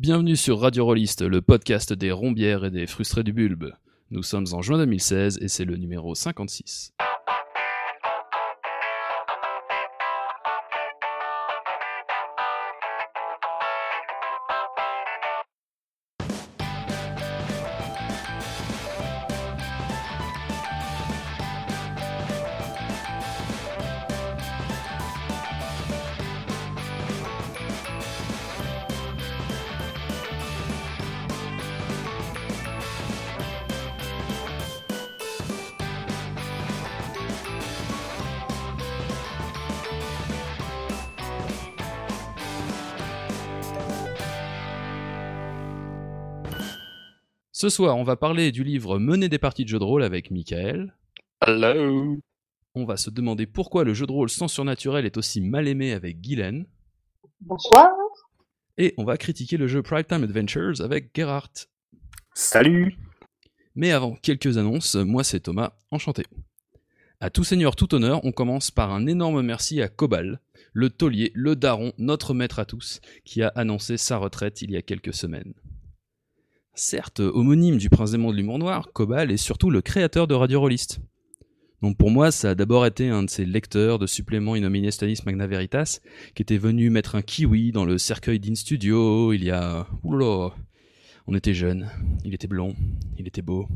Bienvenue sur Radio Rolliste, le podcast des rombières et des frustrés du bulbe. Nous sommes en juin 2016 et c'est le numéro 56. Soir, on va parler du livre Mener des parties de jeux de rôle avec Michael. Hello On va se demander pourquoi le jeu de rôle sans surnaturel est aussi mal aimé avec Guylaine. Bonsoir. Et on va critiquer le jeu Prime Time Adventures avec Gerhardt. Salut Mais avant, quelques annonces. Moi, c'est Thomas, enchanté. À tout seigneur, tout honneur, on commence par un énorme merci à Cobal, le taulier, le daron, notre maître à tous, qui a annoncé sa retraite il y a quelques semaines. Certes, homonyme du prince démon de l'humour noir, Cobal est surtout le créateur de Radio Rollist. Donc pour moi, ça a d'abord été un de ces lecteurs de suppléments innominés Stanis Magna Veritas, qui était venu mettre un kiwi dans le cercueil d'In Studio il y a... Oula On était jeunes, il était blond, il était beau,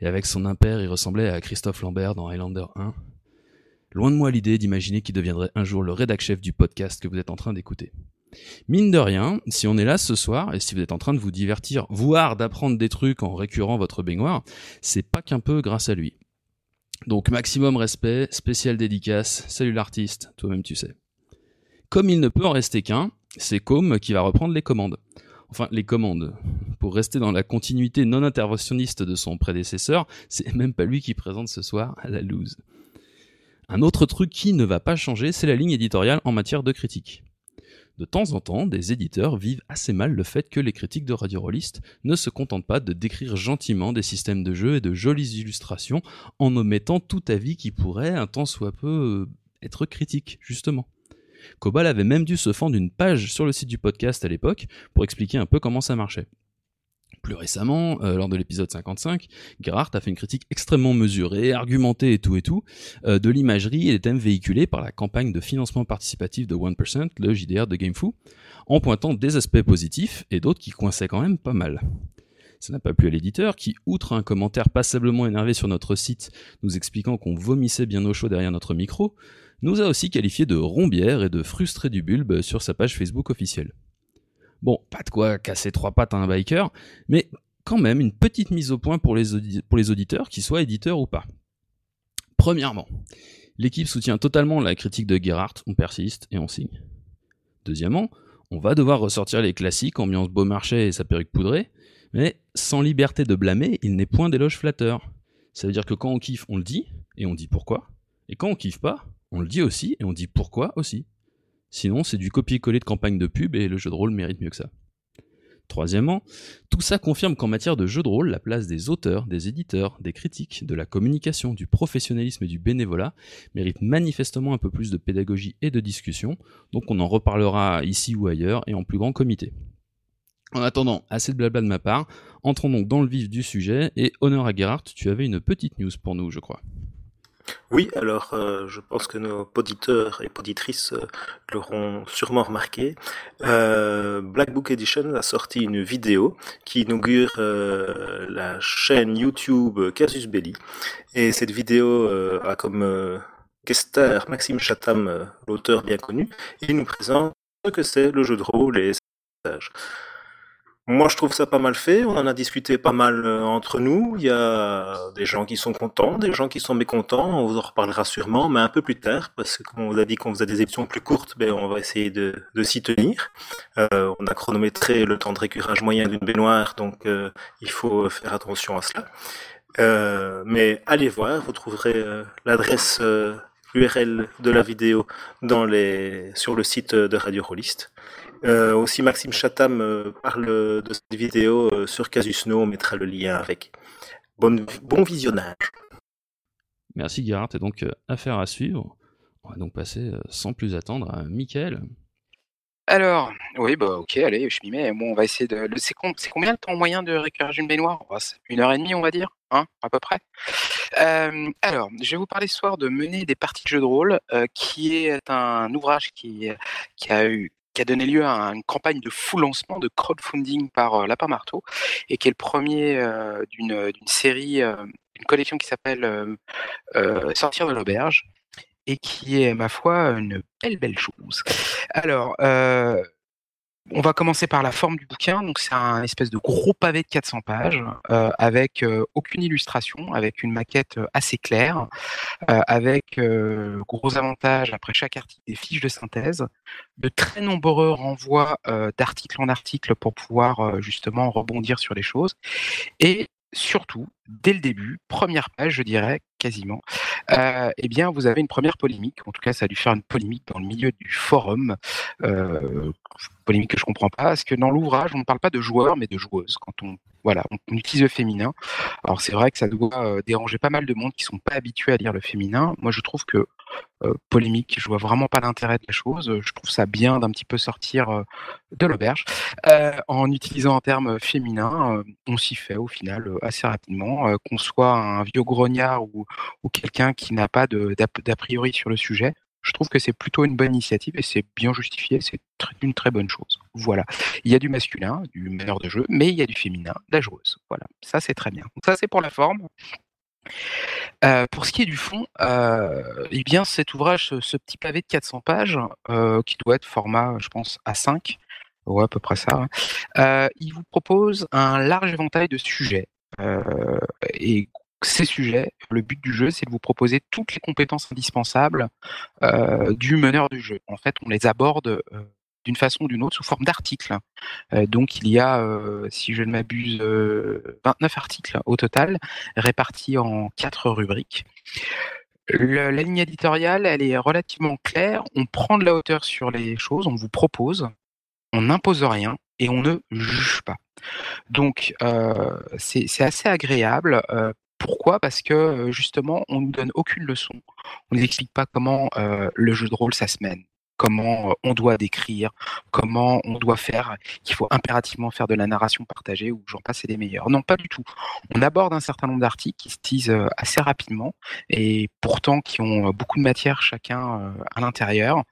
et avec son impair, il ressemblait à Christophe Lambert dans Highlander 1. Loin de moi l'idée d'imaginer qu'il deviendrait un jour le rédac-chef du podcast que vous êtes en train d'écouter. Mine de rien, si on est là ce soir et si vous êtes en train de vous divertir, voire d'apprendre des trucs en récurant votre baignoire, c'est pas qu'un peu grâce à lui. Donc maximum respect, spécial dédicace, salut l'artiste, toi-même tu sais. Comme il ne peut en rester qu'un, c'est Com qui va reprendre les commandes. Enfin, les commandes. Pour rester dans la continuité non interventionniste de son prédécesseur, c'est même pas lui qui présente ce soir à la loose. Un autre truc qui ne va pas changer, c'est la ligne éditoriale en matière de critique. De temps en temps, des éditeurs vivent assez mal le fait que les critiques de Radio Rollist ne se contentent pas de décrire gentiment des systèmes de jeu et de jolies illustrations en omettant tout avis qui pourrait, un temps soit peu, être critique, justement. Cobal avait même dû se fendre une page sur le site du podcast à l'époque pour expliquer un peu comment ça marchait. Plus récemment, euh, lors de l'épisode 55, Gerhardt a fait une critique extrêmement mesurée, argumentée et tout et tout, euh, de l'imagerie et des thèmes véhiculés par la campagne de financement participatif de 1%, le JDR de GameFoo, en pointant des aspects positifs et d'autres qui coinçaient quand même pas mal. Ça n'a pas plu à l'éditeur qui, outre un commentaire passablement énervé sur notre site nous expliquant qu'on vomissait bien au chaud derrière notre micro, nous a aussi qualifié de rombière et de frustré du bulbe sur sa page Facebook officielle. Bon, pas de quoi casser trois pattes à un biker, mais quand même une petite mise au point pour les, auditeurs, qu'ils soient éditeurs ou pas. Premièrement, l'équipe soutient totalement la critique de Gerhardt, on persiste et on signe. Deuxièmement, on va devoir ressortir les classiques, ambiance Beaumarchais et sa perruque poudrée, mais sans liberté de blâmer, il n'est point d'éloge flatteur. Ça veut dire que quand on kiffe, on le dit, et on dit pourquoi, et quand on kiffe pas, on le dit aussi, et on dit pourquoi aussi. Sinon, c'est du copier-coller de campagne de pub et le jeu de rôle mérite mieux que ça. Troisièmement, tout ça confirme qu'en matière de jeu de rôle, la place des auteurs, des éditeurs, des critiques, de la communication, du professionnalisme et du bénévolat mérite manifestement un peu plus de pédagogie et de discussion, donc on en reparlera ici ou ailleurs et en plus grand comité. En attendant, assez de blabla de ma part, entrons donc dans le vif du sujet et honneur à Gerhardt, tu avais une petite news pour nous, je crois. Oui, alors euh, je pense que nos auditeurs et auditrices euh, l'auront sûrement remarqué. Euh, Black Book Edition a sorti une vidéo qui inaugure euh, la chaîne YouTube Casus Belli. Et cette vidéo euh, a comme guestar Maxime Chatham, l'auteur bien connu, et il nous présente ce que c'est le jeu de rôle et ses. Moi, je trouve ça pas mal fait. On en a discuté pas mal euh, entre nous. Il y a des gens qui sont contents, des gens qui sont mécontents. On vous en reparlera sûrement, mais un peu plus tard, parce que comme on vous a dit qu'on faisait des émissions plus courtes, ben, on va essayer de, de s'y tenir. Euh, on a chronométré le temps de récurage moyen d'une baignoire, donc euh, il faut faire attention à cela. Euh, mais allez voir, vous trouverez euh, l'adresse URL de la vidéo dans les, sur le site de Radio Rollist. Euh, aussi, Maxime Chatham euh, parle de cette vidéo euh, sur Casus No, on mettra le lien avec. Bon, bon visionnage. Merci Gerhardt, et donc affaire à suivre. On va donc passer sans plus attendre à Michael. Alors, oui, bah ok, allez, je m'y mets. Bon, on va essayer de. C'est combien le temps moyen de récupérer une baignoire? Oh, Une heure et demie, on va dire, hein, à peu près. Euh, alors, je vais vous parler ce soir de Mener des parties de jeux de rôle, euh, qui est un ouvrage qui, qui a eu qui a donné lieu à une campagne de full lancement de crowdfunding par euh, Lapin Marteau et qui est le premier d'une série, une collection qui s'appelle Sortir de l'auberge et qui est, ma foi, une belle, belle chose. Alors, euh, on va commencer par la forme du bouquin. Donc, c'est un espèce de gros pavé de 400 pages euh, avec euh, aucune illustration, avec une maquette assez claire, avec gros avantages après chaque article des fiches de synthèse, de très nombreux renvois d'article en article pour pouvoir justement rebondir sur les choses, et surtout, dès le début, première page, je dirais, quasiment, euh, eh bien, vous avez une première polémique. En tout cas, ça a dû faire une polémique dans le milieu du forum. Euh, polémique que je comprends pas, parce que dans l'ouvrage, on ne parle pas de joueurs, mais de joueuses. Quand on voilà, on, utilise le féminin. Alors c'est vrai que ça doit euh, déranger pas mal de monde qui sont pas habitués à lire le féminin. Moi, je trouve que euh, polémique, je vois vraiment pas l'intérêt de la chose. Je trouve ça bien d'un petit peu sortir euh, de l'auberge en utilisant un terme féminin. on s'y fait au final assez rapidement, qu'on soit un vieux grognard ou, ou quelqu'un qui n'a pas d'a priori sur le sujet je trouve que c'est plutôt une bonne initiative et c'est bien justifié, c'est une très bonne chose. Voilà. Il y a du masculin, du meneur de jeu, mais il y a du féminin, de la. Voilà. Ça, c'est très bien. ça, c'est pour la forme. Euh, pour ce qui est du fond, euh, eh bien, cet ouvrage, ce, petit pavé de 400 pages, euh, qui doit être format, je pense, A5, ouais, à peu près ça, hein, il vous propose un large éventail de sujets. et ces sujets, le but du jeu, c'est de vous proposer toutes les compétences indispensables euh, du meneur du jeu. En fait, on les aborde euh, d'une façon ou d'une autre sous forme d'articles. Euh, donc il y a, si je ne m'abuse, 29 articles au total, répartis en quatre rubriques. la ligne éditoriale, elle est relativement claire. On prend de la hauteur sur les choses, on vous propose, on n'impose rien et on ne juge pas. Donc c'est assez agréable pourquoi? Parce que justement, on nous donne aucune leçon. On nous explique pas comment le jeu de rôle ça se mène, comment on doit décrire, comment on doit faire, qu'il faut impérativement faire de la narration partagée ou j'en passe et des meilleurs. Non, pas du tout. On aborde un certain nombre d'articles qui se disent assez rapidement et pourtant qui ont beaucoup de matière chacun à l'intérieur.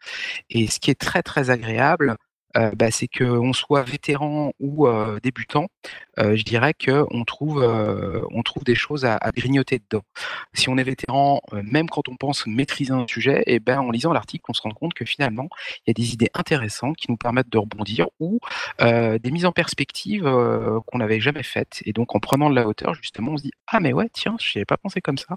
Et ce qui est très très agréable, euh, bah, c'est qu'on soit vétéran ou euh, débutant, euh, je dirais qu'on trouve, on trouve des choses à, grignoter dedans. Si on est vétéran, même quand on pense maîtriser un sujet, et eh ben, en lisant l'article, on se rend compte que finalement, il y a des idées intéressantes qui nous permettent de rebondir ou des mises en perspective qu'on n'avait jamais faites. Et donc, en prenant de la hauteur, justement, on se dit Ah, mais ouais, tiens, je n'y avais pas pensé comme ça.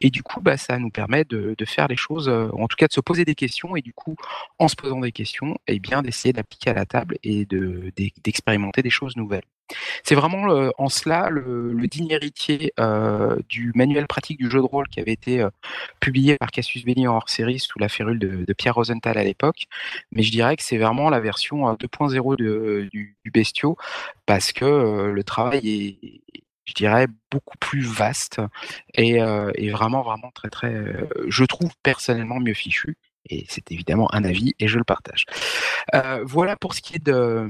Et du coup, bah, ça nous permet de, faire les choses, en tout cas de se poser des questions, et du coup, en se posant des questions, et eh bien, d'essayer à la table et de, d'expérimenter des choses nouvelles. C'est vraiment euh, en cela le, digne héritier euh, du manuel pratique du jeu de rôle qui avait été euh, publié par Cassius Belli en hors série sous la férule de, Pierre Rosenthal à l'époque. Mais je dirais que c'est vraiment la version 2.0 du, du, bestiau parce que le travail est, je dirais, beaucoup plus vaste et, et, vraiment, vraiment très, très, je trouve personnellement mieux fichu et c'est évidemment un avis et je le partage. Euh, voilà pour ce qui est euh,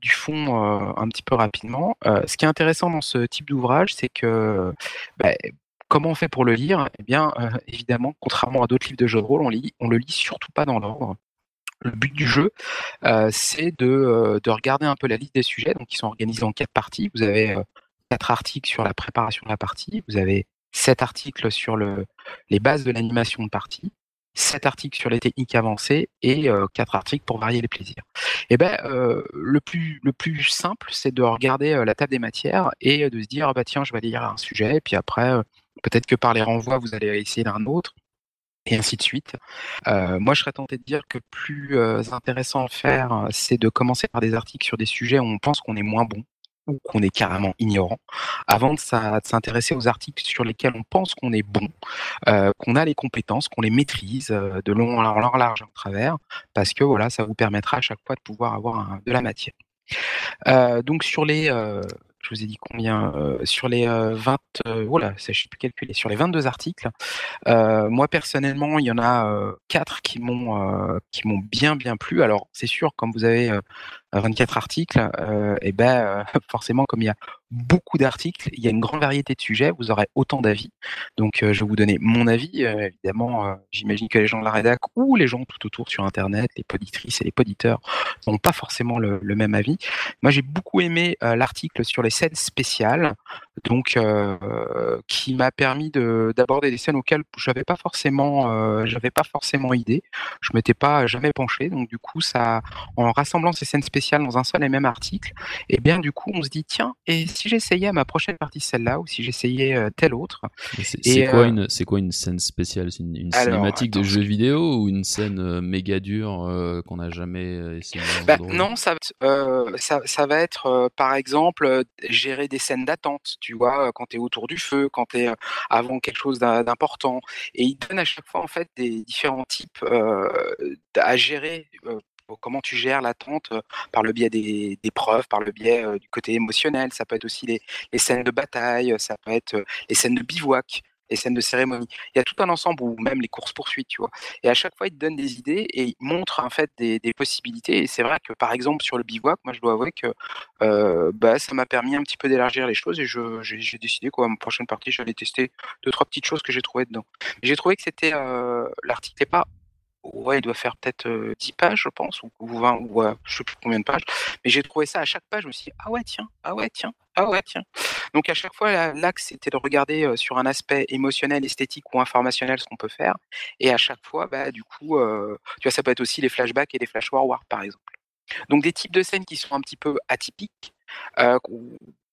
du fond euh, un petit peu rapidement. ce qui est intéressant dans ce type d'ouvrage, c'est que bah, comment on fait pour le lire? Eh bien, évidemment, contrairement à d'autres livres de jeux de rôle, on, lit, on le lit surtout pas dans l'ordre. Le but du jeu, c'est de, de, regarder un peu la liste des sujets, donc qui sont organisés en quatre parties. Vous avez quatre articles sur la préparation de la partie, vous avez sept articles sur le, les bases de l'animation de partie, 7 articles sur les techniques avancées et euh, 4 articles pour varier les plaisirs. Et eh ben euh, le plus le simple, c'est de regarder euh, la table des matières et de se dire ah bah tiens, je vais lire un sujet et puis après euh, peut-être que par les renvois, vous allez essayer d'un autre et ainsi de suite. moi, je serais tenté de dire que plus intéressant à faire, c'est de commencer par des articles sur des sujets où on pense qu'on est moins bon ou qu'on est carrément ignorant, avant de s'intéresser aux articles sur lesquels on pense qu'on est bon, euh, qu'on a les compétences, qu'on les maîtrise euh, de long en large en travers, parce que voilà, ça vous permettra à chaque fois de pouvoir avoir de la matière. Euh, donc sur les je vous ai dit combien sur les 20 voilà, je plus calculer sur les 22 articles. moi personnellement, il y en a 4 qui m'ont qui m'ont bien bien plu. Alors c'est sûr, comme vous avez 24 articles, et ben forcément comme il y a beaucoup d'articles, il y a une grande variété de sujets, vous aurez autant d'avis. Donc je vais vous donner mon avis. évidemment, j'imagine que les gens de la rédac ou les gens tout autour sur Internet, les poditrices et les poditeurs, n'ont pas forcément le, même avis. Moi, j'ai beaucoup aimé l'article sur les scènes spéciales, donc qui m'a permis d'aborder des scènes auxquelles j'avais pas forcément, pas forcément idée. Je m'étais pas jamais penché. Donc du coup, ça, en rassemblant ces scènes spéciales dans un seul et même article, et eh bien du coup, on se dit tiens, et si j'essayais à ma prochaine partie celle-là, ou si j'essayais telle autre. C'est quoi une, c'est quoi une scène spéciale? C'est une, cinématique de jeu vidéo ou une scène méga dure qu'on n'a jamais essayé bah, Non, ça, ça, ça va être par exemple gérer des scènes d'attente tu vois, quand tu es autour du feu, quand tu es avant quelque chose d'important. Et il donne à chaque fois en fait des différents types à gérer comment tu gères l'attente par le biais des, preuves, par le biais du côté émotionnel. Ça peut être aussi les, scènes de bataille, ça peut être les scènes de bivouac les scènes de cérémonie. Il y a tout un ensemble, ou même les courses-poursuites, tu vois. Et à chaque fois, il te donne des idées et il montre en fait des, possibilités. Et c'est vrai que par exemple, sur le bivouac, moi, je dois avouer que euh, bah, ça m'a permis un petit peu d'élargir les choses et j'ai décidé, quoi, ma prochaine partie, j'allais tester deux, trois petites choses que j'ai trouvées dedans. J'ai trouvé que c'était. Euh, L'article n'est pas ouais, il doit faire peut-être 10 pages, je pense, ou, 20, ou je sais plus combien de pages. Mais j'ai trouvé ça à chaque page, je me suis dit, ah ouais, tiens, ah ouais, tiens, ah ouais, tiens. Donc à chaque fois, l'axe, c'était de regarder sur un aspect émotionnel, esthétique ou informationnel ce qu'on peut faire. Et à chaque fois, bah, du coup, tu vois, ça peut être aussi les flashbacks et les flash par exemple. Donc des types de scènes qui sont un petit peu atypiques,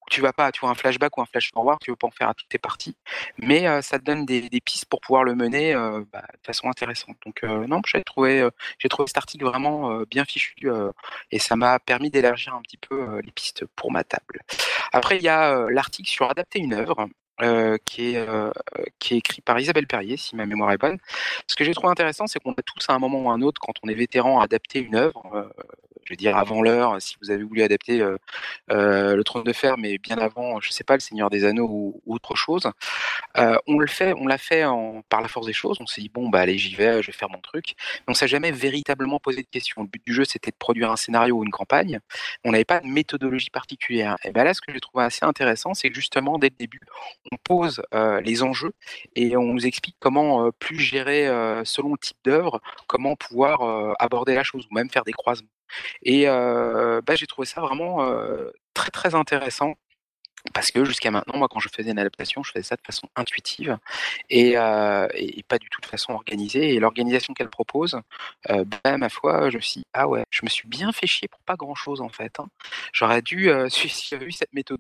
tu vas pas, tu vois, un flashback ou un flash forward, tu veux pas en faire à toutes tes parties, mais ça te donne des, pistes pour pouvoir le mener bah, de façon intéressante. Donc non, j'ai trouvé, j'ai trouvé cet article vraiment bien fichu et ça m'a permis d'élargir un petit peu les pistes pour ma table. Après, il y a l'article sur adapter une œuvre. qui, est, qui est écrit par Isabelle Perrier, si ma mémoire est bonne. Ce que j'ai trouvé intéressant, c'est qu'on a tous à un moment ou à un autre, quand on est vétéran, adapté une œuvre, je veux dire avant l'heure, si vous avez voulu adapter euh, euh, le Trône de Fer, mais bien avant, je sais pas, le Seigneur des Anneaux ou, autre chose, euh, on le fait, on l'a fait par la force des choses. On s'est dit bon bah allez j'y vais, je vais faire mon truc. Mais on s'est jamais véritablement posé de questions. Le but du jeu c'était de produire un scénario ou une campagne. On n'avait pas de méthodologie particulière. Et ben là, ce que j'ai trouvé assez intéressant, c'est que justement dès le début, on pose les enjeux et on nous explique comment plus gérer selon le type d'œuvre, comment pouvoir aborder la chose ou même faire des croisements. Et bah, j'ai trouvé ça vraiment très très intéressant. Parce que jusqu'à maintenant, moi, quand je faisais une adaptation, je faisais ça de façon intuitive et, pas du tout de façon organisée. Et l'organisation qu'elle propose, bah, ma foi, je me suis dit, ah ouais, je me suis bien fait chier pour pas grand-chose en fait. Hein. J'aurais dû, si j'avais eu cette méthode,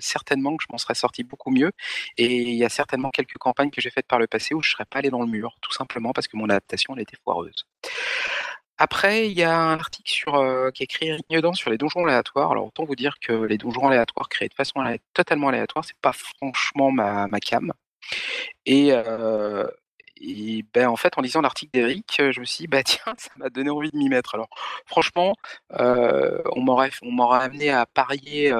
certainement que je m'en serais sorti beaucoup mieux. Et il y a certainement quelques campagnes que j'ai faites par le passé où je serais pas allé dans le mur, tout simplement parce que mon adaptation, elle était foireuse. Après, il y a un article sur, euh, qui est écrit Eric sur les donjons aléatoires. Alors, autant vous dire que les donjons aléatoires créés de façon totalement aléatoire, c'est pas franchement ma, ma cam. Et, euh, ben, en fait, en lisant l'article d'Eric, je me suis dit, bah tiens, ça m'a donné envie de m'y mettre. Alors, franchement, euh, on m'aurait amené à parier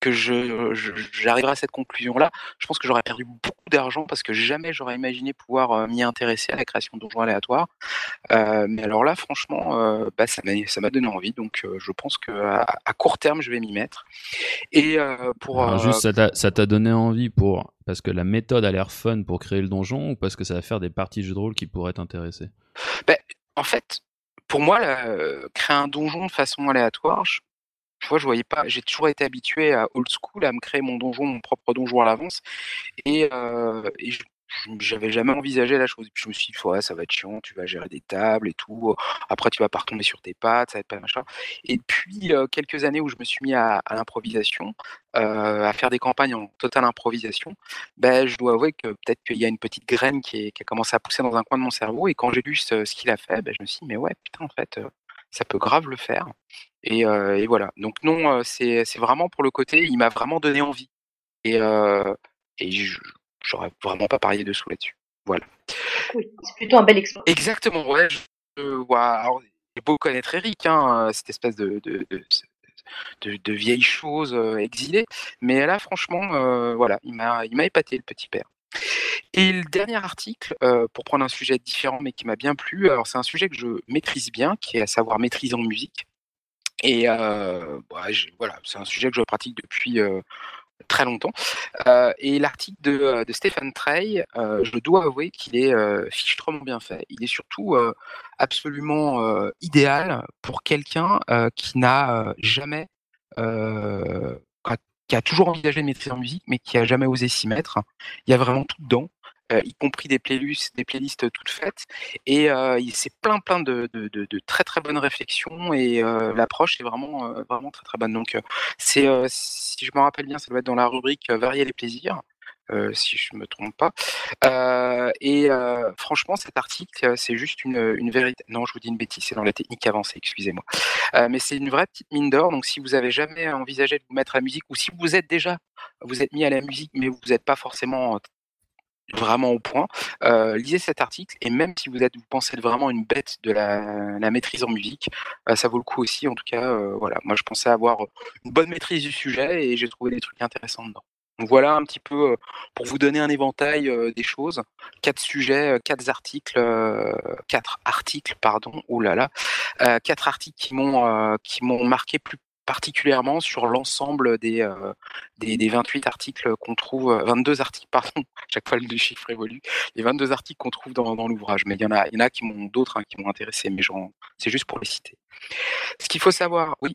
que je, j'arriverai à cette conclusion-là, je pense que j'aurais perdu beaucoup d'argent parce que jamais j'aurais imaginé pouvoir euh, m'y intéresser à la création de donjons aléatoires. Euh, mais alors là, franchement, euh, bah, ça, m'a, ça m'a donné envie, donc je pense qu'à à court terme, je vais m'y mettre. Et pour juste, ça t'a, ça t'a donné envie pour parce que la méthode a l'air fun pour créer le donjon ou parce que ça va faire des parties de jeux de rôle qui pourraient t'intéresser? Ben, En fait, pour moi, créer un donjon de façon aléatoire, je tu vois, je voyais pas. J'ai toujours été habitué à old school, à me créer mon donjon, mon propre donjon à l'avance, et, euh, et j'avais jamais envisagé la chose. Et puis je me suis dit, ouais, ça va être chiant, tu vas gérer des tables et tout. Après, tu vas pas retomber sur tes pattes, ça va être pas machin. Et puis, euh, quelques années où je me suis mis à, l'improvisation, euh, à faire des campagnes en totale improvisation, ben, je dois avouer que peut-être qu'il y a une petite graine qui, a commencé à pousser dans un coin de mon cerveau. Et quand j'ai lu ce, qu'il a fait, ben, je me suis dit, mais ouais, putain, en fait, ça peut grave le faire. Et, et voilà. Donc non, c'est vraiment pour le côté, il m'a vraiment donné envie. Et, et j'aurais vraiment pas parié dessous là-dessus. Voilà. Oui, c'est plutôt un bel exploit. Exactement, ouais. Je, j'ai beau connaître Eric, hein, cette espèce de, de, de, vieilles choses exilées. Mais là, franchement, voilà, il m'a épaté le petit père. Et le dernier article, pour prendre un sujet différent mais qui m'a bien plu, alors c'est un sujet que je maîtrise bien, qui est à savoir maîtriser en musique. Et bah, voilà, c'est un sujet que je pratique depuis très longtemps. et l'article de, de, Stéphane Trey, je dois avouer qu'il est fichtrement bien fait. Il est surtout absolument idéal pour quelqu'un qui n'a jamais qui a toujours envisagé de maîtriser en musique, mais qui a jamais osé s'y mettre. Il y a vraiment tout dedans. Euh, y compris des playlists, des playlists toutes faites. Et euh, c'est plein, plein de, très, très bonnes réflexions. Et euh, l'approche est vraiment, vraiment très, très bonne. Donc, c'est, si je me rappelle bien, ça doit être dans la rubrique Varier les plaisirs. Si je me trompe pas. et franchement, cet article, c'est juste une, une, vérité. Non, je vous dis une bêtise, c'est dans la technique avancée, excusez-moi. mais c'est une vraie petite mine d'or. Donc, si vous avez jamais envisagé de vous mettre à la musique, ou si vous êtes déjà, vous êtes mis à la musique, mais vous n'êtes pas forcément vraiment au point, euh, lisez cet article et même si vous êtes, vous pensez être vraiment une bête de la, maîtrise en musique, euh, ça vaut le coup aussi. En tout cas, euh, voilà, moi je pensais avoir une bonne maîtrise du sujet et j'ai trouvé des trucs intéressants dedans. Voilà un petit peu pour vous donner un éventail des choses. Quatre sujets, quatre articles, quatre articles, pardon, oh là là, quatre articles qui m'ont marqué plus particulièrement sur l'ensemble des, des, 28 articles qu'on trouve, 22 euh, articles, pardon, chaque fois le chiffre évolue, les 22 articles qu'on trouve dans, l'ouvrage. Mais il y en a, il qui m'ont d'autres hein, qui m'ont intéressé, mais c'est juste pour les citer. Ce qu'il faut savoir, oui.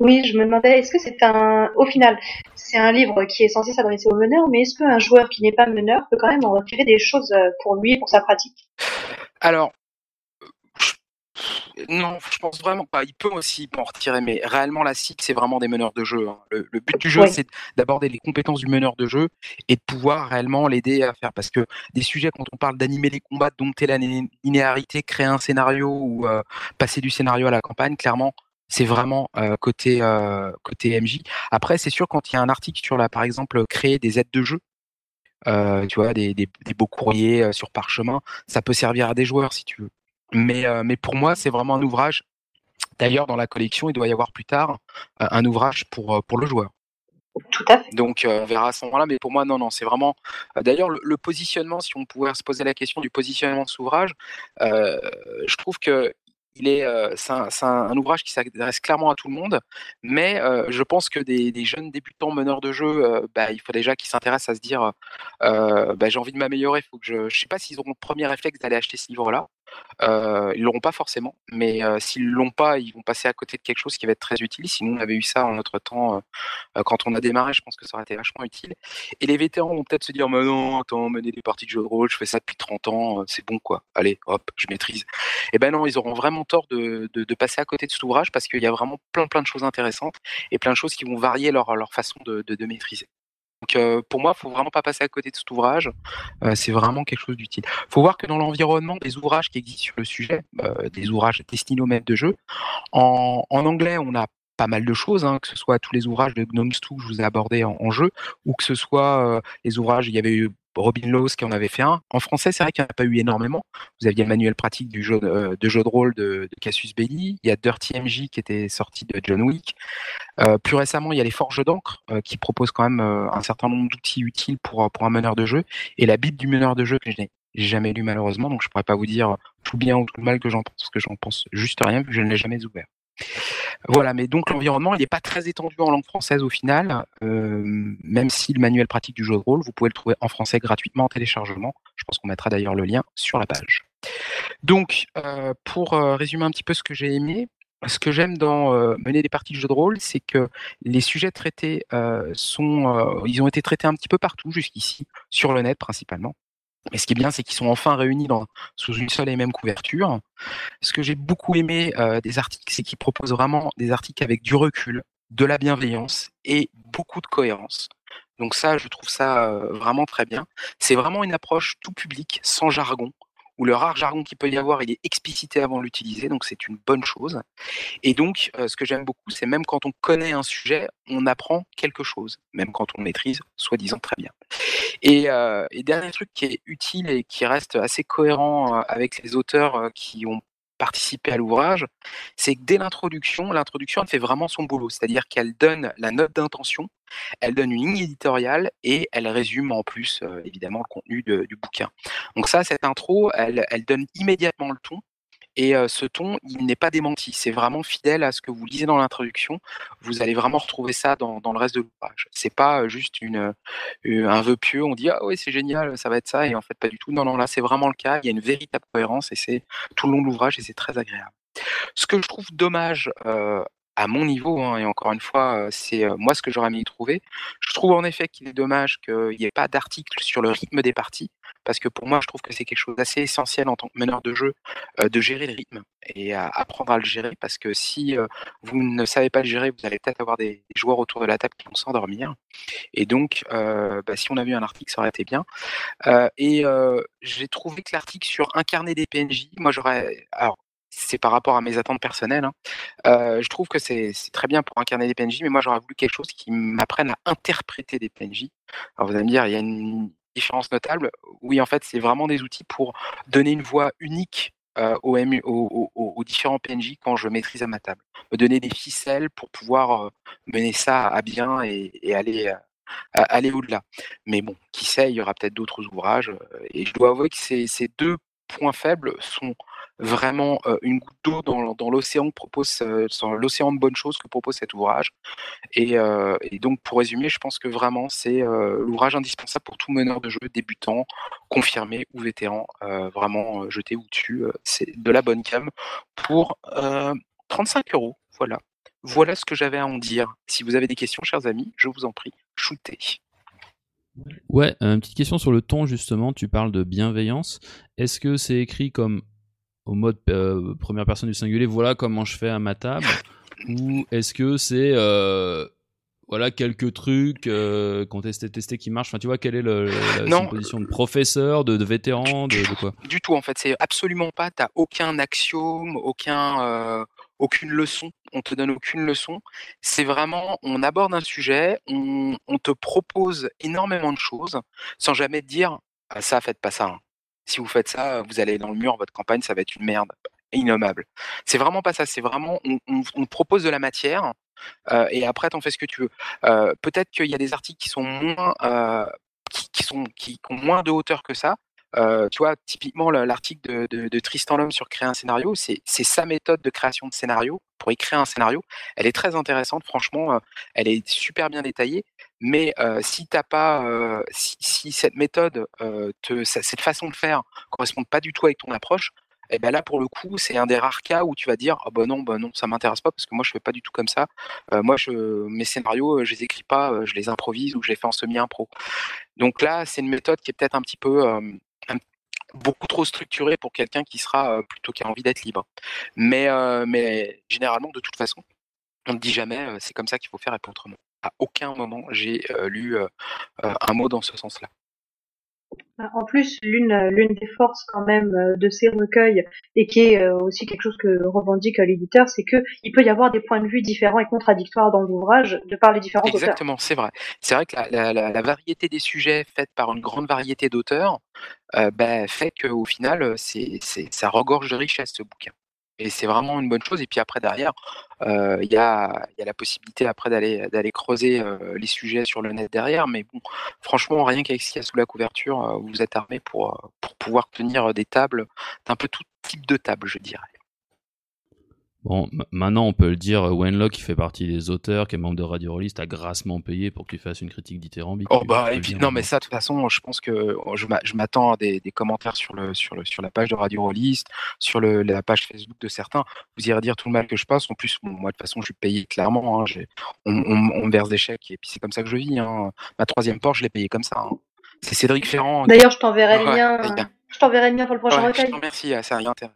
Oui, je me demandais, est-ce que c'est un, au final, c'est un livre qui est censé s'adresser aux meneurs, mais est-ce qu'un joueur qui n'est pas meneur peut quand même en retirer des choses euh, pour lui, pour sa pratique? Alors, non, je pense vraiment pas. Il peut aussi en retirer, mais réellement, la cible, c'est vraiment des meneurs de jeu. Hein. Le, but du jeu, c'est d'aborder les compétences du meneur de jeu et de pouvoir réellement l'aider à faire. Parce que des sujets, quand on parle d'animer les combats, de dompter la linéarité, créer un scénario ou euh, passer du scénario à la campagne, clairement, c'est vraiment euh, côté euh, côté MJ. Après, c'est sûr quand il y a un article sur la, par exemple, créer des aides de jeu. tu vois, des, des beaux courriers sur parchemin, ça peut servir à des joueurs si tu veux. Mais, euh, mais pour moi, c'est vraiment un ouvrage. D'ailleurs, dans la collection, il doit y avoir plus tard euh, un ouvrage pour, euh, pour le joueur. Tout à fait. Donc, on verra à ce moment-là. Mais pour moi, non, non, c'est vraiment. D'ailleurs, le, positionnement, si on pouvait se poser la question du positionnement de cet ouvrage, je trouve que il est, c'est un, ouvrage qui s'adresse clairement à tout le monde, mais je pense que des, jeunes débutants meneurs de jeu, bah, il faut déjà qu'ils s'intéressent à se dire, bah, j'ai envie de m'améliorer, je, je sais pas s'ils auront le premier réflexe d'aller acheter ce livre-là. Euh, ils l'auront pas forcément, mais euh, s'ils l'ont pas, ils vont passer à côté de quelque chose qui va être très utile. Sinon, on avait eu ça en notre temps euh, quand on a démarré. Je pense que ça aurait été vachement utile. Et les vétérans vont peut-être se dire, mais non, attends, mener des parties de jeu de rôle, je fais ça depuis 30 ans, c'est bon quoi. Allez, hop, je maîtrise. Et eh ben non, ils auront vraiment tort de, passer à côté de cet ouvrage parce qu'il y a vraiment plein plein de choses intéressantes et plein de choses qui vont varier leur, leur façon de, de maîtriser. Donc euh, pour moi, il faut vraiment pas passer à côté de cet ouvrage. Euh, c'est vraiment quelque chose d'utile. Il faut voir que dans l'environnement des ouvrages qui existent sur le sujet, euh, des ouvrages destinés aux maîtres de jeu, en, anglais, on a pas mal de choses, hein, que ce soit tous les ouvrages de Gnomes 2 que je vous ai abordés en, jeu, ou que ce soit les ouvrages, il y avait eu Robin Laws qui en avait fait un. En français, c'est vrai qu'il n'y en a pas eu énormément. Vous aviez le manuel pratique du jeu de, jeu de rôle de, Cassius Belli. Il y a Dirty MJ qui était sorti de John Wick. Euh, plus récemment, il y a les Forges d'encre euh, qui proposent quand même euh, un certain nombre d'outils utiles pour, un meneur de jeu. Et la Bible du meneur de jeu que je n'ai jamais lu malheureusement, donc je pourrais pas vous dire tout bien ou tout mal que j'en pense, parce que j'en pense juste rien vu que je ne l'ai jamais ouvert. Voilà, mais donc l'environnement, il n'est pas très étendu en langue française au final, euh, même si le manuel pratique du jeu de rôle, vous pouvez le trouver en français gratuitement en téléchargement. Je pense qu'on mettra d'ailleurs le lien sur la page. Donc, euh, pour euh, résumer un petit peu ce que j'ai aimé, ce que j'aime dans mener des parties de jeu de rôle, c'est que les sujets traités sont, ils ont été traités un petit peu partout jusqu'ici, sur le net principalement. Mais ce qui est bien, c'est qu'ils sont enfin réunis sous une seule et même couverture. Ce que j'ai beaucoup aimé euh, des articles, c'est qu'ils proposent vraiment des articles avec du recul, de la bienveillance et beaucoup de cohérence. Donc ça, je trouve ça euh, vraiment très bien. C'est vraiment une approche tout public, sans jargon, où le rare jargon qu'il peut y avoir, il est explicité avant l'utiliser, donc c'est une bonne chose. Et donc, euh, ce que j'aime beaucoup, c'est même quand on connaît un sujet, on apprend quelque chose, même quand on maîtrise, soi-disant très bien. Et, euh, et, dernier truc qui est utile et qui reste assez cohérent euh, avec les auteurs qui ont participer à l'ouvrage, c'est que dès l'introduction, l'introduction elle fait vraiment son boulot, c'est-à-dire qu'elle donne la note d'intention, elle donne une ligne éditoriale et elle résume en plus évidemment le contenu du bouquin. Donc ça, cette intro, elle donne immédiatement le ton et ce ton, il n'est pas démenti. C'est vraiment fidèle à ce que vous lisez dans l'introduction. Vous allez vraiment retrouver ça dans, le reste de l'ouvrage. C'est pas juste une, un vœu pieux. On dit ah oui c'est génial, ça va être ça et en fait pas du tout. Non non là c'est vraiment le cas. Il y a une véritable cohérence et c'est tout le long de l'ouvrage et c'est très agréable. Ce que je trouve dommage à mon niveau, hein, et encore une fois, c'est moi ce que j'aurais aimé y trouver. Je trouve en effet qu'il est dommage qu'il n'y ait pas d'article sur le rythme des parties parce que pour moi, je trouve que c'est quelque chose d'assez essentiel en tant que meneur de jeu euh, de gérer le rythme et apprendre à le gérer, parce que si euh, vous ne savez pas le gérer, vous allez peut-être avoir des, joueurs autour de la table qui vont s'endormir. Et donc, euh, bah, si on a vu un article, ça aurait été bien. et j'ai trouvé que l'article sur incarner des PNJ, moi j'aurais, alors c'est par rapport à mes attentes personnelles. Hein, je trouve que c'est très bien pour incarner des PNJ, mais moi j'aurais voulu quelque chose qui m'apprenne à interpréter des PNJ. Alors vous allez me dire, il y a une, différence notable, oui, en fait, c'est vraiment des outils pour donner une voix unique euh, aux, différents PNJ quand je maîtrise à ma table. Me donner des ficelles pour pouvoir euh, mener ça à bien et, aller, euh, au-delà. Mais bon, qui sait, il y aura peut-être d'autres ouvrages. et je dois avouer que ces deux points faibles sont vraiment une goutte d'eau dans, l'océan propose l'océan de bonnes choses que propose cet ouvrage. Et, donc pour résumer, je pense que vraiment c'est l'ouvrage indispensable pour tout meneur de jeu débutant, confirmé ou vétéran, vraiment jeté ou dessus. c'est de la bonne cam pour 35 euros. Voilà. Voilà ce que j'avais à en dire. Si vous avez des questions, chers amis, je vous en prie, shootez. Ouais, une petite question sur le ton justement, tu parles de bienveillance. Est-ce que c'est écrit comme au mode euh, première personne du singulier, voilà comment je fais à ma table Ou est-ce que c'est euh, voilà quelques trucs euh, qu'on testé, testé qui marchent Enfin, tu vois, quelle est le, la, position de professeur, de, vétéran, de, quoi? Du tout, en fait, c'est absolument pas. T'as aucun axiome, aucun, aucune leçon. On te donne aucune leçon. C'est vraiment, on aborde un sujet, on, te propose énormément de choses, sans jamais te dire ah, ça, faites pas ça. Hein si vous faites ça, vous allez dans le mur, votre campagne, ça va être une merde innommable. C'est vraiment pas ça. C'est vraiment, on, propose de la matière euh, et après, t'en fais ce que tu veux. Euh, peut-être qu'il y a des articles qui sont moins, euh, qui, sont, qui, ont moins de hauteur que ça. tu vois, typiquement l'article de, Tristan Lhomme sur créer un scénario, c'est sa méthode de création de scénario pour écrire un scénario. Elle est très intéressante, franchement, elle est super bien détaillée. Mais si t'as pas, si, cette méthode, te, cette façon de faire correspond pas du tout avec ton approche, et eh ben là pour le coup c'est un des rares cas où tu vas dire ah bah non bah non ça m'intéresse pas parce que moi je fais pas du tout comme ça. Moi mes scénarios je les écris pas je les improvise ou je les fais en semi impro donc là c'est une méthode qui est peut-être un petit peu beaucoup trop structurée pour quelqu'un qui sera plutôt qui a envie d'être libre. Mais mais généralement de toute façon on ne dit jamais c'est comme ça qu'il faut faire et pas autrement à aucun moment j'ai lu un mot dans ce sens-là. Bah, en plus, l'une l'une des forces quand même de ces recueils et qui est aussi quelque chose que revendique l'éditeur, c'est que il peut y avoir des points de vue différents et contradictoires dans l'ouvrage de par les différents auteurs. Exactement, c'est vrai. C'est vrai que la, variété des sujets faite par une grande variété d'auteurs bah, fait qu'au final, c'est, ça regorge de richesse ce bouquin et c'est vraiment une bonne chose. Et puis après derrière, il y, a, la possibilité après d'aller creuser les sujets sur le net derrière. Mais bon, franchement, rien qu'avec ce qu'il y a sous la couverture, vous êtes armé pour pouvoir tenir des tables d'un peu tout type de table, je dirais. Bon, maintenant on peut le dire, Wenlock qui fait partie des auteurs, qui est membre de Radio Rollist, a grassement payé pour que tu fasses une critique dithyrambique. Oh bah et puis non mais ça de toute façon, je pense que oh, je m'attends à des, commentaires sur le sur le sur la page de Radio Rollist, sur le, la page Facebook de certains. Vous irez dire tout le mal que je passe. En plus, moi de toute façon, je suis payé clairement. Hein, on, on, me verse des chèques et puis c'est comme ça que je vis. Hein. Ma troisième porte, je l'ai payé comme ça. Hein. C'est Cédric Ferrand. D'ailleurs, je t'enverrai le lien. Je t'enverrai le lien pour le prochain recueil. Merci, ça rien intérêt.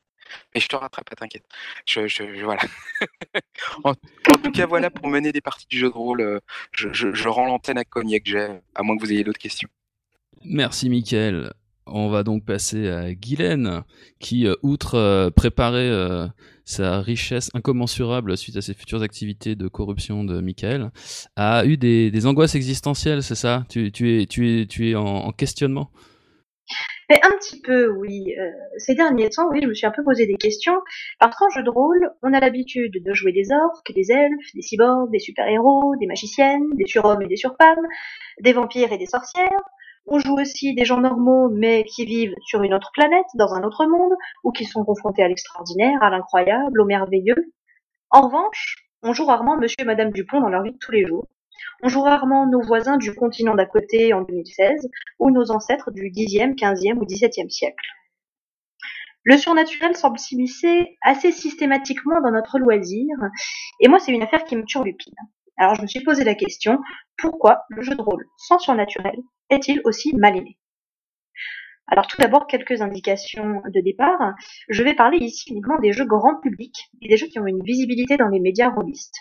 Mais je te rattrape, t'inquiète. Je, je, voilà. en, tout cas, voilà pour mener des parties du jeu de rôle. Euh, je, je rends l'antenne à Cognac j'ai, à moins que vous ayez d'autres questions. Merci, Mickaël. On va donc passer à Guylaine, qui, euh, outre euh, préparer sa richesse incommensurable suite à ses futures activités de corruption de Michael, a eu des, des angoisses existentielles, c'est ça? Tu, tu, es, tu, es, tu es en questionnement? Mais un petit peu, oui. Euh, ces derniers temps, oui, je me suis un peu posé des questions. Parce qu'en jeu de rôle, on a l'habitude de jouer des orques, des elfes, des cyborgs, des super-héros, des magiciennes, des surhommes et des surfemmes, des vampires et des sorcières. On joue aussi des gens normaux, mais qui vivent sur une autre planète, dans un autre monde, ou qui sont confrontés à l'extraordinaire, à l'incroyable, au merveilleux. En revanche, on joue rarement Monsieur et Madame Dupont dans leur vie de tous les jours. On joue rarement nos voisins du continent d'à côté en 2016, ou nos ancêtres du Xe, XVe ou XVIIe siècle. Le surnaturel semble s'immiscer assez systématiquement dans notre loisir, et moi c'est une affaire qui me turlupine. Alors je me suis posé la question, pourquoi le jeu de rôle sans surnaturel est-il aussi mal aimé alors tout d'abord, quelques indications de départ. Je vais parler ici uniquement des jeux grand public et des jeux qui ont une visibilité dans les médias rôlistes.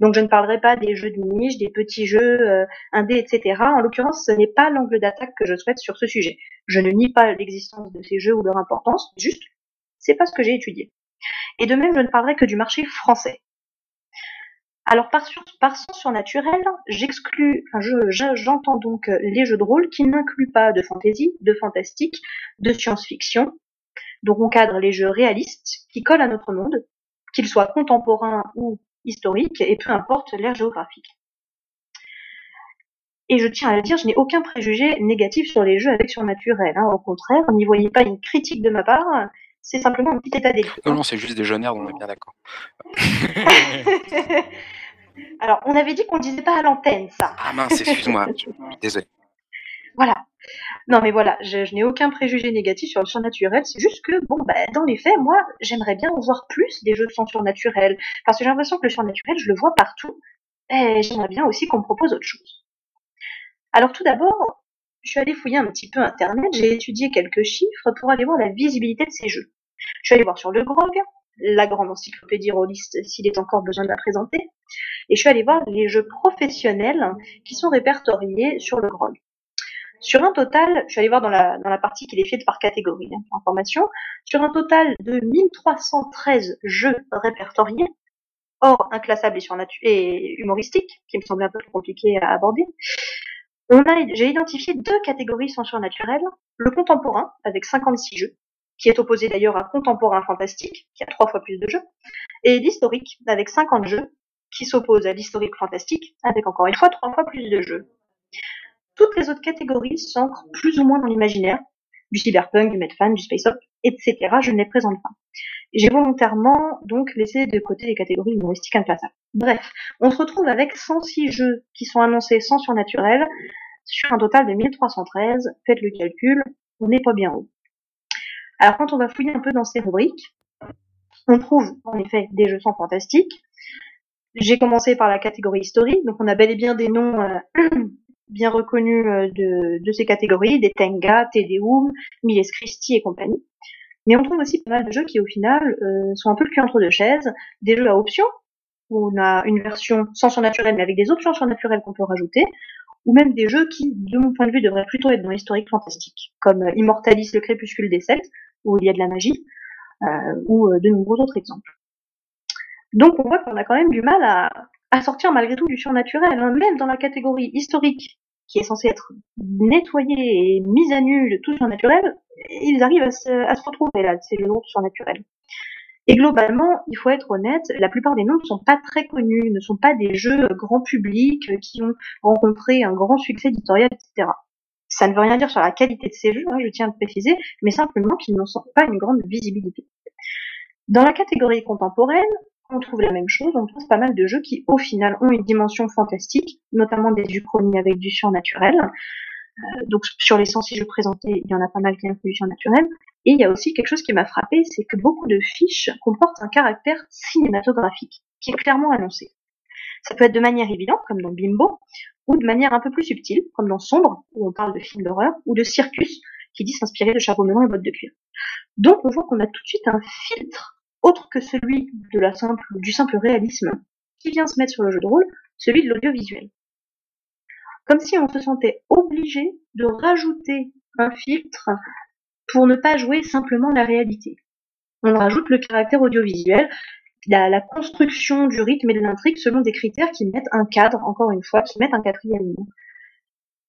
Donc je ne parlerai pas des jeux de niche, des petits jeux euh, indés, etc. En l'occurrence, ce n'est pas l'angle d'attaque que je souhaite sur ce sujet. Je ne nie pas l'existence de ces jeux ou leur importance, juste, c'est pas ce que j'ai étudié. Et de même, je ne parlerai que du marché français. Alors par, sens surnaturel, j'exclus, enfin, j'entends donc les jeux de rôle qui n'incluent pas de fantasy, de fantastique, de science-fiction. Donc on cadre les jeux réalistes qui collent à notre monde, qu'ils soient contemporains ou historique et peu importe l'ère géographique. Et je tiens à le dire, je n'ai aucun préjugé négatif sur les jeux avec surnaturel. Hein. Au contraire, n'y voyez pas une critique de ma part, c'est simplement un petit état d'esprit. Non, non, c'est juste des jeunes on est bien d'accord. Alors, on avait dit qu'on ne disait pas à l'antenne, ça. Ah mince, excuse-moi, désolé. Voilà. Non, mais voilà, je, n'ai aucun préjugé négatif sur le surnaturel. C'est juste que, bon, bah, dans les faits, moi, j'aimerais bien en voir plus des jeux sans surnaturel. Parce que j'ai l'impression que le surnaturel, je le vois partout. Et j'aimerais bien aussi qu'on me propose autre chose. Alors, tout d'abord, je suis allée fouiller un petit peu Internet. J'ai étudié quelques chiffres pour aller voir la visibilité de ces jeux. Je suis allée voir sur le GROG, la grande encyclopédie rôliste, s'il est encore besoin de la présenter. Et je suis allée voir les jeux professionnels qui sont répertoriés sur le GROG. Sur un total, je suis allée voir dans la, dans la partie qui est faite par catégorie hein, sur un total de 1313 jeux répertoriés, hors inclassables et, et humoristiques, qui me semblait un peu compliqué à aborder, j'ai identifié deux catégories sans surnaturel, le contemporain, avec 56 jeux, qui est opposé d'ailleurs à contemporain fantastique, qui a trois fois plus de jeux, et l'historique, avec 50 jeux, qui s'oppose à l'historique fantastique, avec encore une fois trois fois plus de jeux. Toutes les autres catégories s'ancrent plus ou moins dans l'imaginaire, du cyberpunk, du medfan, du space op, etc. Je ne les présente pas. J'ai volontairement donc laissé de côté les catégories humoristiques inclassables. Bref, on se retrouve avec 106 jeux qui sont annoncés sans surnaturel sur un total de 1313. Faites le calcul, on n'est pas bien haut. Alors quand on va fouiller un peu dans ces rubriques, on trouve en effet des jeux sans fantastique. J'ai commencé par la catégorie historique, donc on a bel et bien des noms euh, bien reconnus euh, de, ces catégories, des Tenga, Tedeum, Miles Christi et compagnie. Mais on trouve aussi pas mal de jeux qui au final euh, sont un peu le cul entre deux chaises, des jeux à options, où on a une version sans surnaturel mais avec des options surnaturelles qu'on peut rajouter, ou même des jeux qui, de mon point de vue, devraient plutôt être dans l'historique fantastique, comme euh, Immortalis, le crépuscule des Celtes, où il y a de la magie, ou de nombreux autres exemples. Donc on voit qu'on a quand même du mal à, à sortir malgré tout du surnaturel, hein. même dans la catégorie historique qui est censée être nettoyée et mise à nu de tout surnaturel, ils arrivent à se, retrouver là, c'est le nom surnaturel. Et globalement, il faut être honnête, la plupart des noms ne sont pas très connus, ne sont pas des jeux grand public qui ont rencontré un grand succès éditorial, etc. Ça ne veut rien dire sur la qualité de ces jeux, hein, je tiens à le préciser, mais simplement qu'ils n'ont pas une grande visibilité. Dans la catégorie contemporaine, on trouve la même chose, on trouve pas mal de jeux qui, au final, ont une dimension fantastique, notamment des uchronies avec du surnaturel. Euh, donc sur les 106 jeux présentés, il y en a pas mal qui incluent du surnaturel. Et il y a aussi quelque chose qui m'a frappé, c'est que beaucoup de fiches comportent un caractère cinématographique, qui est clairement annoncé. Ça peut être de manière évidente, comme dans Bimbo, ou de manière un peu plus subtile, comme dans Sombre, où on parle de films d'horreur, ou de Circus, qui dit s'inspirer de charbon et bottes de cuir. Donc on voit qu'on a tout de suite un filtre autre que celui du simple réalisme qui vient se mettre sur le jeu de rôle, celui de l'audiovisuel. Comme si on se sentait obligé de rajouter un filtre pour ne pas jouer simplement la réalité. On rajoute le caractère audiovisuel, la, la construction du rythme et de l'intrigue selon des critères qui mettent un cadre, encore une fois, qui mettent un quatrième.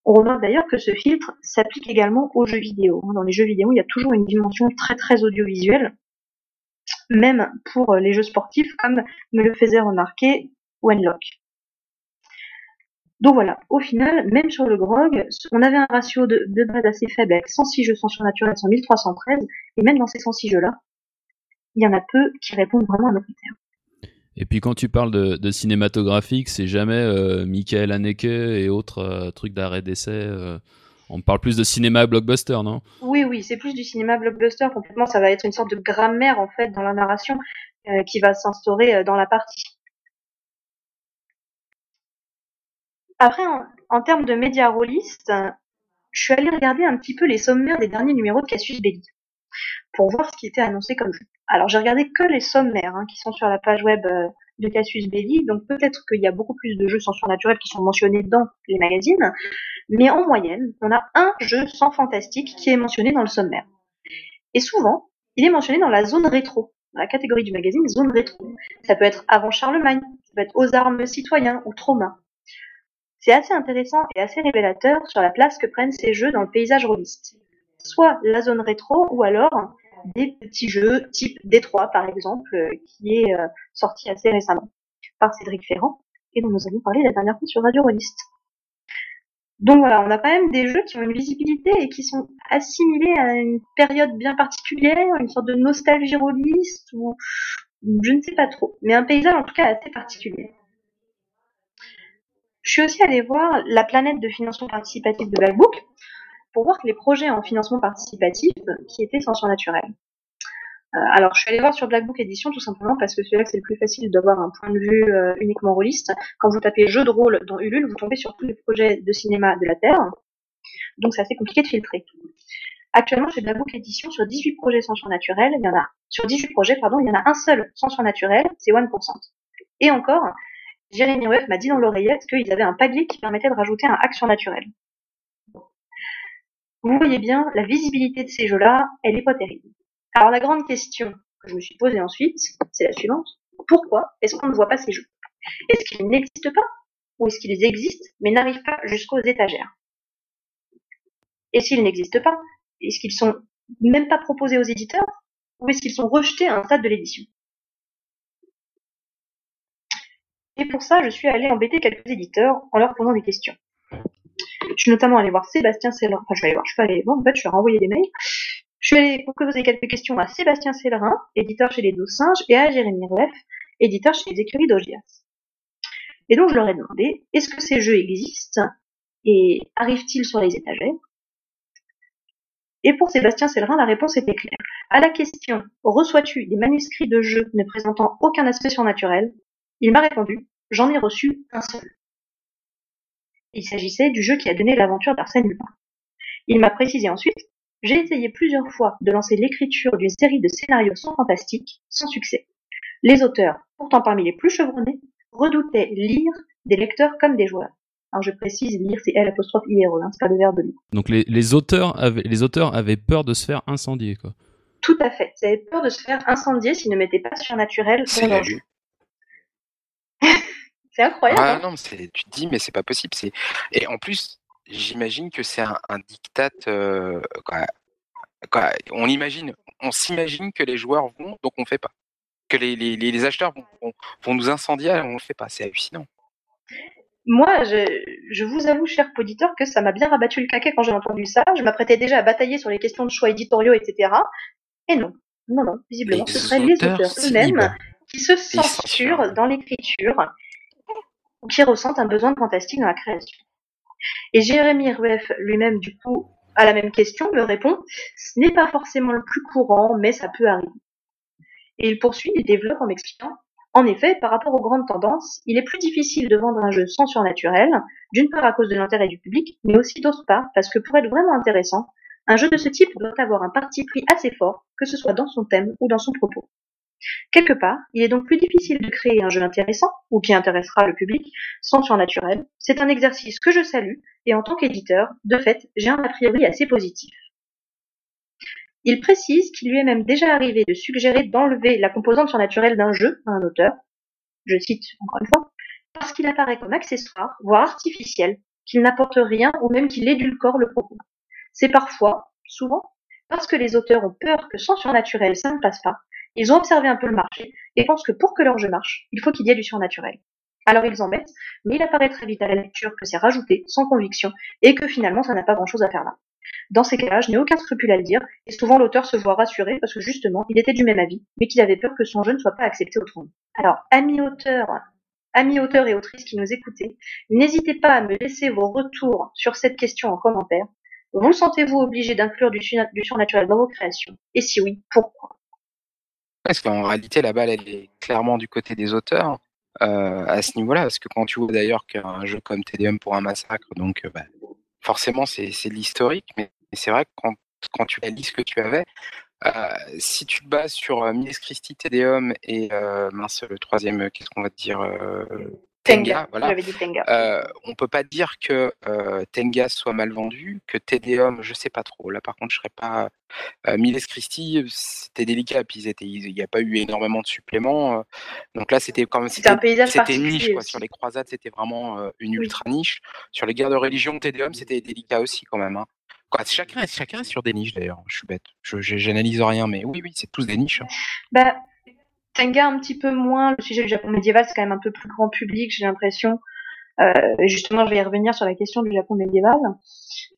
On remarque d'ailleurs que ce filtre s'applique également aux jeux vidéo. Dans les jeux vidéo, il y a toujours une dimension très très audiovisuelle, même pour les jeux sportifs, comme me le faisait remarquer Wenlock. Donc voilà, au final, même sur le grog, on avait un ratio de, base assez faible avec 106 jeux sans surnaturel sur 1313, et même dans ces 106 jeux-là, il y en a peu qui répondent vraiment à nos critères. Et puis quand tu parles de, cinématographique, c'est jamais euh, Michael Haneke et autres euh, trucs d'arrêt d'essai. Euh, on parle plus de cinéma blockbuster, non? Oui, oui, c'est plus du cinéma blockbuster. Complètement, ça va être une sorte de grammaire en fait dans la narration qui va s'instaurer dans la partie. Après, en, termes de médias rôlistes, je suis allée regarder un petit peu les sommaires des derniers numéros de Cassius Belli pour voir ce qui était annoncé comme jeu. Alors j'ai regardé que les sommaires hein, qui sont sur la page web euh, de Cassius Belli, donc peut-être qu'il y a beaucoup plus de jeux sans surnaturel qui sont mentionnés dans les magazines, mais en moyenne, on a un jeu sans fantastique qui est mentionné dans le sommaire. Et souvent, il est mentionné dans la zone rétro, dans la catégorie du magazine zone rétro. Ça peut être avant Charlemagne, ça peut être aux armes citoyens ou trauma. C'est assez intéressant et assez révélateur sur la place que prennent ces jeux dans le paysage rôliste. Soit la zone rétro, ou alors des petits jeux type Détroit par exemple, euh, qui est euh, sorti assez récemment par Cédric Ferrand et dont nous avons parlé la dernière fois sur Radio Rollist. Donc voilà, on a quand même des jeux qui ont une visibilité et qui sont assimilés à une période bien particulière, une sorte de nostalgie rôliste ou je ne sais pas trop, mais un paysage en tout cas assez particulier. Je suis aussi allée voir la planète de financement participatif de Blackbook, pour voir que les projets en financement participatif qui étaient sans surnaturel. Euh, alors, je suis allée voir sur Black Book Edition tout simplement parce que c'est là c'est le plus facile d'avoir un point de vue euh, uniquement rôliste. Quand vous tapez jeu de rôle dans Ulule, vous tombez sur tous les projets de cinéma de la Terre. Donc, c'est assez compliqué de filtrer. Actuellement, chez Black Book Edition, sur 18 projets sans surnaturel, il y en a, sur 18 projets, pardon, il y en a un seul sans surnaturel, c'est 1%. Et encore, Jérémy Webb m'a dit dans l'oreillette qu'ils avaient un padlet qui permettait de rajouter un hack surnaturel. Vous voyez bien, la visibilité de ces jeux-là, elle est pas terrible. Alors la grande question que je me suis posée ensuite, c'est la suivante. Pourquoi est-ce qu'on ne voit pas ces jeux? Est-ce qu'ils n'existent pas? Ou est-ce qu'ils existent mais n'arrivent pas jusqu'aux étagères? Et s'ils n'existent pas, est-ce qu'ils sont même pas proposés aux éditeurs? Ou est-ce qu'ils sont rejetés à un stade de l'édition? Et pour ça, je suis allée embêter quelques éditeurs en leur posant des questions. Je suis notamment allée voir Sébastien Sellerin. Enfin, je suis allée voir, je suis allée voir, en fait, je ai renvoyé des mails. Je suis allée poser quelques questions à Sébastien Sellerin, éditeur chez les Douze Singes, et à Jérémy Rueff, éditeur chez les écuries d'Ogias. Et donc, je leur ai demandé, est-ce que ces jeux existent? Et arrivent-ils sur les étagères? Et pour Sébastien Sellerin, la réponse était claire. À la question, reçois-tu des manuscrits de jeux ne présentant aucun aspect surnaturel? Il m'a répondu, j'en ai reçu un seul. Il s'agissait du jeu qui a donné l'aventure d'Arsène Lupin. Il m'a précisé ensuite J'ai essayé plusieurs fois de lancer l'écriture d'une série de scénarios sans fantastique, sans succès. Les auteurs, pourtant parmi les plus chevronnés, redoutaient lire des lecteurs comme des joueurs. Alors je précise, lire c'est L apostrophe IRE, hein, c'est pas le verbe lire. Donc les, les, auteurs avaient, les auteurs avaient peur de se faire incendier, quoi. Tout à fait. Ils avaient peur de se faire incendier s'ils ne mettaient pas surnaturel sur leur jeu. C'est incroyable. Ah, hein. non, tu te dis, mais c'est pas possible. Et en plus, j'imagine que c'est un, dictat. Euh, on imagine, on s'imagine que les joueurs vont, donc on fait pas. Que les, les, les acheteurs vont, vont, nous incendier, on le fait pas. C'est hallucinant. Moi, je, je, vous avoue, cher auditeur, que ça m'a bien rabattu le caquet quand j'ai entendu ça. Je m'apprêtais déjà à batailler sur les questions de choix éditoriaux, etc. Et non, non, non, visiblement, ce seraient les auteurs eux-mêmes qui se censurent dans l'écriture qui ressentent un besoin de fantastique dans la création. Et Jérémy Rueff lui-même, du coup, à la même question, me répond Ce n'est pas forcément le plus courant, mais ça peut arriver. Et il poursuit et développe en m'expliquant En effet, par rapport aux grandes tendances, il est plus difficile de vendre un jeu sans surnaturel, d'une part à cause de l'intérêt du public, mais aussi d'autre part parce que pour être vraiment intéressant, un jeu de ce type doit avoir un parti pris assez fort, que ce soit dans son thème ou dans son propos. Quelque part, il est donc plus difficile de créer un jeu intéressant, ou qui intéressera le public, sans surnaturel. C'est un exercice que je salue, et en tant qu'éditeur, de fait, j'ai un a priori assez positif. Il précise qu'il lui est même déjà arrivé de suggérer d'enlever la composante surnaturelle d'un jeu à un auteur, je cite encore une fois, parce qu'il apparaît comme accessoire, voire artificiel, qu'il n'apporte rien ou même qu'il édulcore le propos. C'est parfois, souvent, parce que les auteurs ont peur que sans surnaturel, ça ne passe pas. Ils ont observé un peu le marché et pensent que pour que leur jeu marche, il faut qu'il y ait du surnaturel. Alors ils en mettent, mais il apparaît très vite à la lecture que c'est rajouté, sans conviction, et que finalement ça n'a pas grand chose à faire là. Dans ces cas-là, je n'ai aucun scrupule à le dire, et souvent l'auteur se voit rassuré parce que justement, il était du même avis, mais qu'il avait peur que son jeu ne soit pas accepté autrement. Alors, amis auteurs, amis auteurs et autrices qui nous écoutez, n'hésitez pas à me laisser vos retours sur cette question en commentaire. Vous sentez-vous obligé d'inclure du surnaturel dans vos créations? Et si oui, pourquoi? Parce qu'en réalité, la balle, elle est clairement du côté des auteurs. Euh, à ce niveau-là, parce que quand tu vois d'ailleurs qu'un jeu comme TDM pour un massacre, donc euh, bah, forcément c'est de l'historique, mais, c'est vrai que quand, quand tu ce que tu avais, euh, si tu te bases sur Miles Christie, TDM et mince, le troisième, qu'est-ce qu'on va te dire Tenga, voilà. Euh, on peut pas dire que euh, Tenga soit mal vendu, que TDM, je sais pas trop. Là, par contre, je serais pas. Euh, Miles Christie, c'était délicat, puis il n'y a pas eu énormément de suppléments. Donc là, c'était quand même. C'était un paysage C'était niche, quoi. Sur les croisades, c'était vraiment une ultra niche. Sur les guerres de religion, TDM, c'était délicat aussi, quand même. Hein. Quoi, chacun, chacun est sur des niches, d'ailleurs. Je suis bête. Je n'analyse rien, mais oui, oui, c'est tous des niches. Hein. Bah, Tenga un petit peu moins, le sujet du Japon médiéval c'est quand même un peu plus grand public, j'ai l'impression. Euh, justement, je vais y revenir sur la question du Japon médiéval.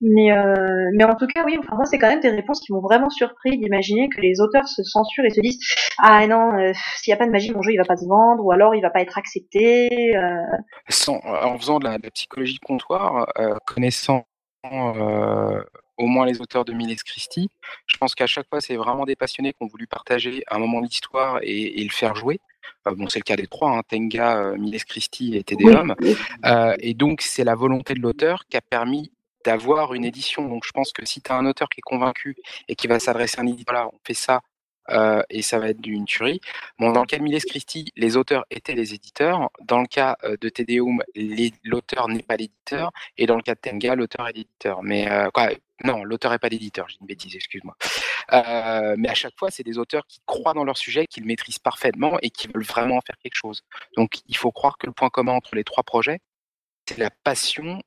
Mais, euh, mais en tout cas, oui, enfin, moi, c'est quand même des réponses qui m'ont vraiment surpris d'imaginer que les auteurs se censurent et se disent Ah non, euh, s'il n'y a pas de magie, mon jeu, il va pas se vendre, ou alors il va pas être accepté. Sans, en faisant de la, de la psychologie de comptoir, connaissant au moins les auteurs de Miles Christie. Je pense qu'à chaque fois, c'est vraiment des passionnés qui ont voulu partager un moment de l'histoire et, le faire jouer. Euh, bon, c'est le cas des trois, hein, Tenga, euh, Miles Christie et TDM. Euh, et donc, c'est la volonté de l'auteur qui a permis d'avoir une édition. Donc, je pense que si tu as un auteur qui est convaincu et qui va s'adresser à un éditeur, voilà, on fait ça, euh, et ça va être une tuerie. Dans le cas de Miles Christie, les auteurs étaient les éditeurs. Dans le cas euh, de Tedeum, l'auteur n'est pas l'éditeur. Et dans le cas de Tenga, l'auteur est l'éditeur. Mais euh, non, l'auteur n'est pas l'éditeur, j'ai une bêtise, excuse-moi. mais à chaque fois, c'est des auteurs qui croient dans leur sujet, qui le maîtrisent parfaitement et qui veulent vraiment en faire quelque chose. Donc, il faut croire que le point commun entre les trois projets, c'est la passion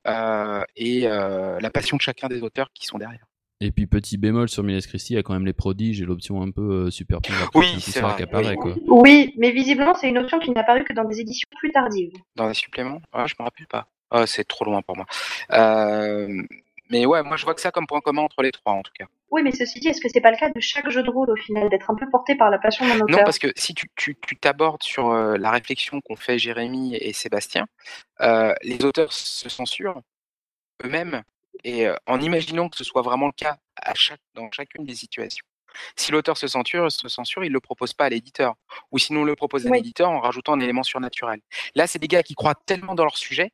et la passion de chacun des auteurs qui sont derrière. Et puis petit bémol sur Miles Christie, il y a quand même les prodiges et l'option un peu euh, super Oui, c'est vrai. Qui apparaît, oui. Quoi. oui, mais visiblement c'est une option qui n'a apparu que dans des éditions plus tardives. Dans les suppléments? Ah, Je me rappelle pas. Ah, c'est trop loin pour moi. Euh, mais ouais, moi je vois que ça comme point commun entre les trois en tout cas. Oui, mais ceci dit, est-ce que c'est pas le cas de chaque jeu de rôle au final, d'être un peu porté par la passion d'un auteur? Non, parce que si tu t'abordes tu, sur euh, la réflexion qu'ont fait Jérémy et Sébastien, euh, les auteurs se censurent eux-mêmes et en imaginant que ce soit vraiment le cas à chaque, dans chacune des situations. Si l'auteur se censure, se censure, il ne le propose pas à l'éditeur. Ou sinon, le propose à l'éditeur en rajoutant un élément surnaturel. Là, c'est des gars qui croient tellement dans leur sujet,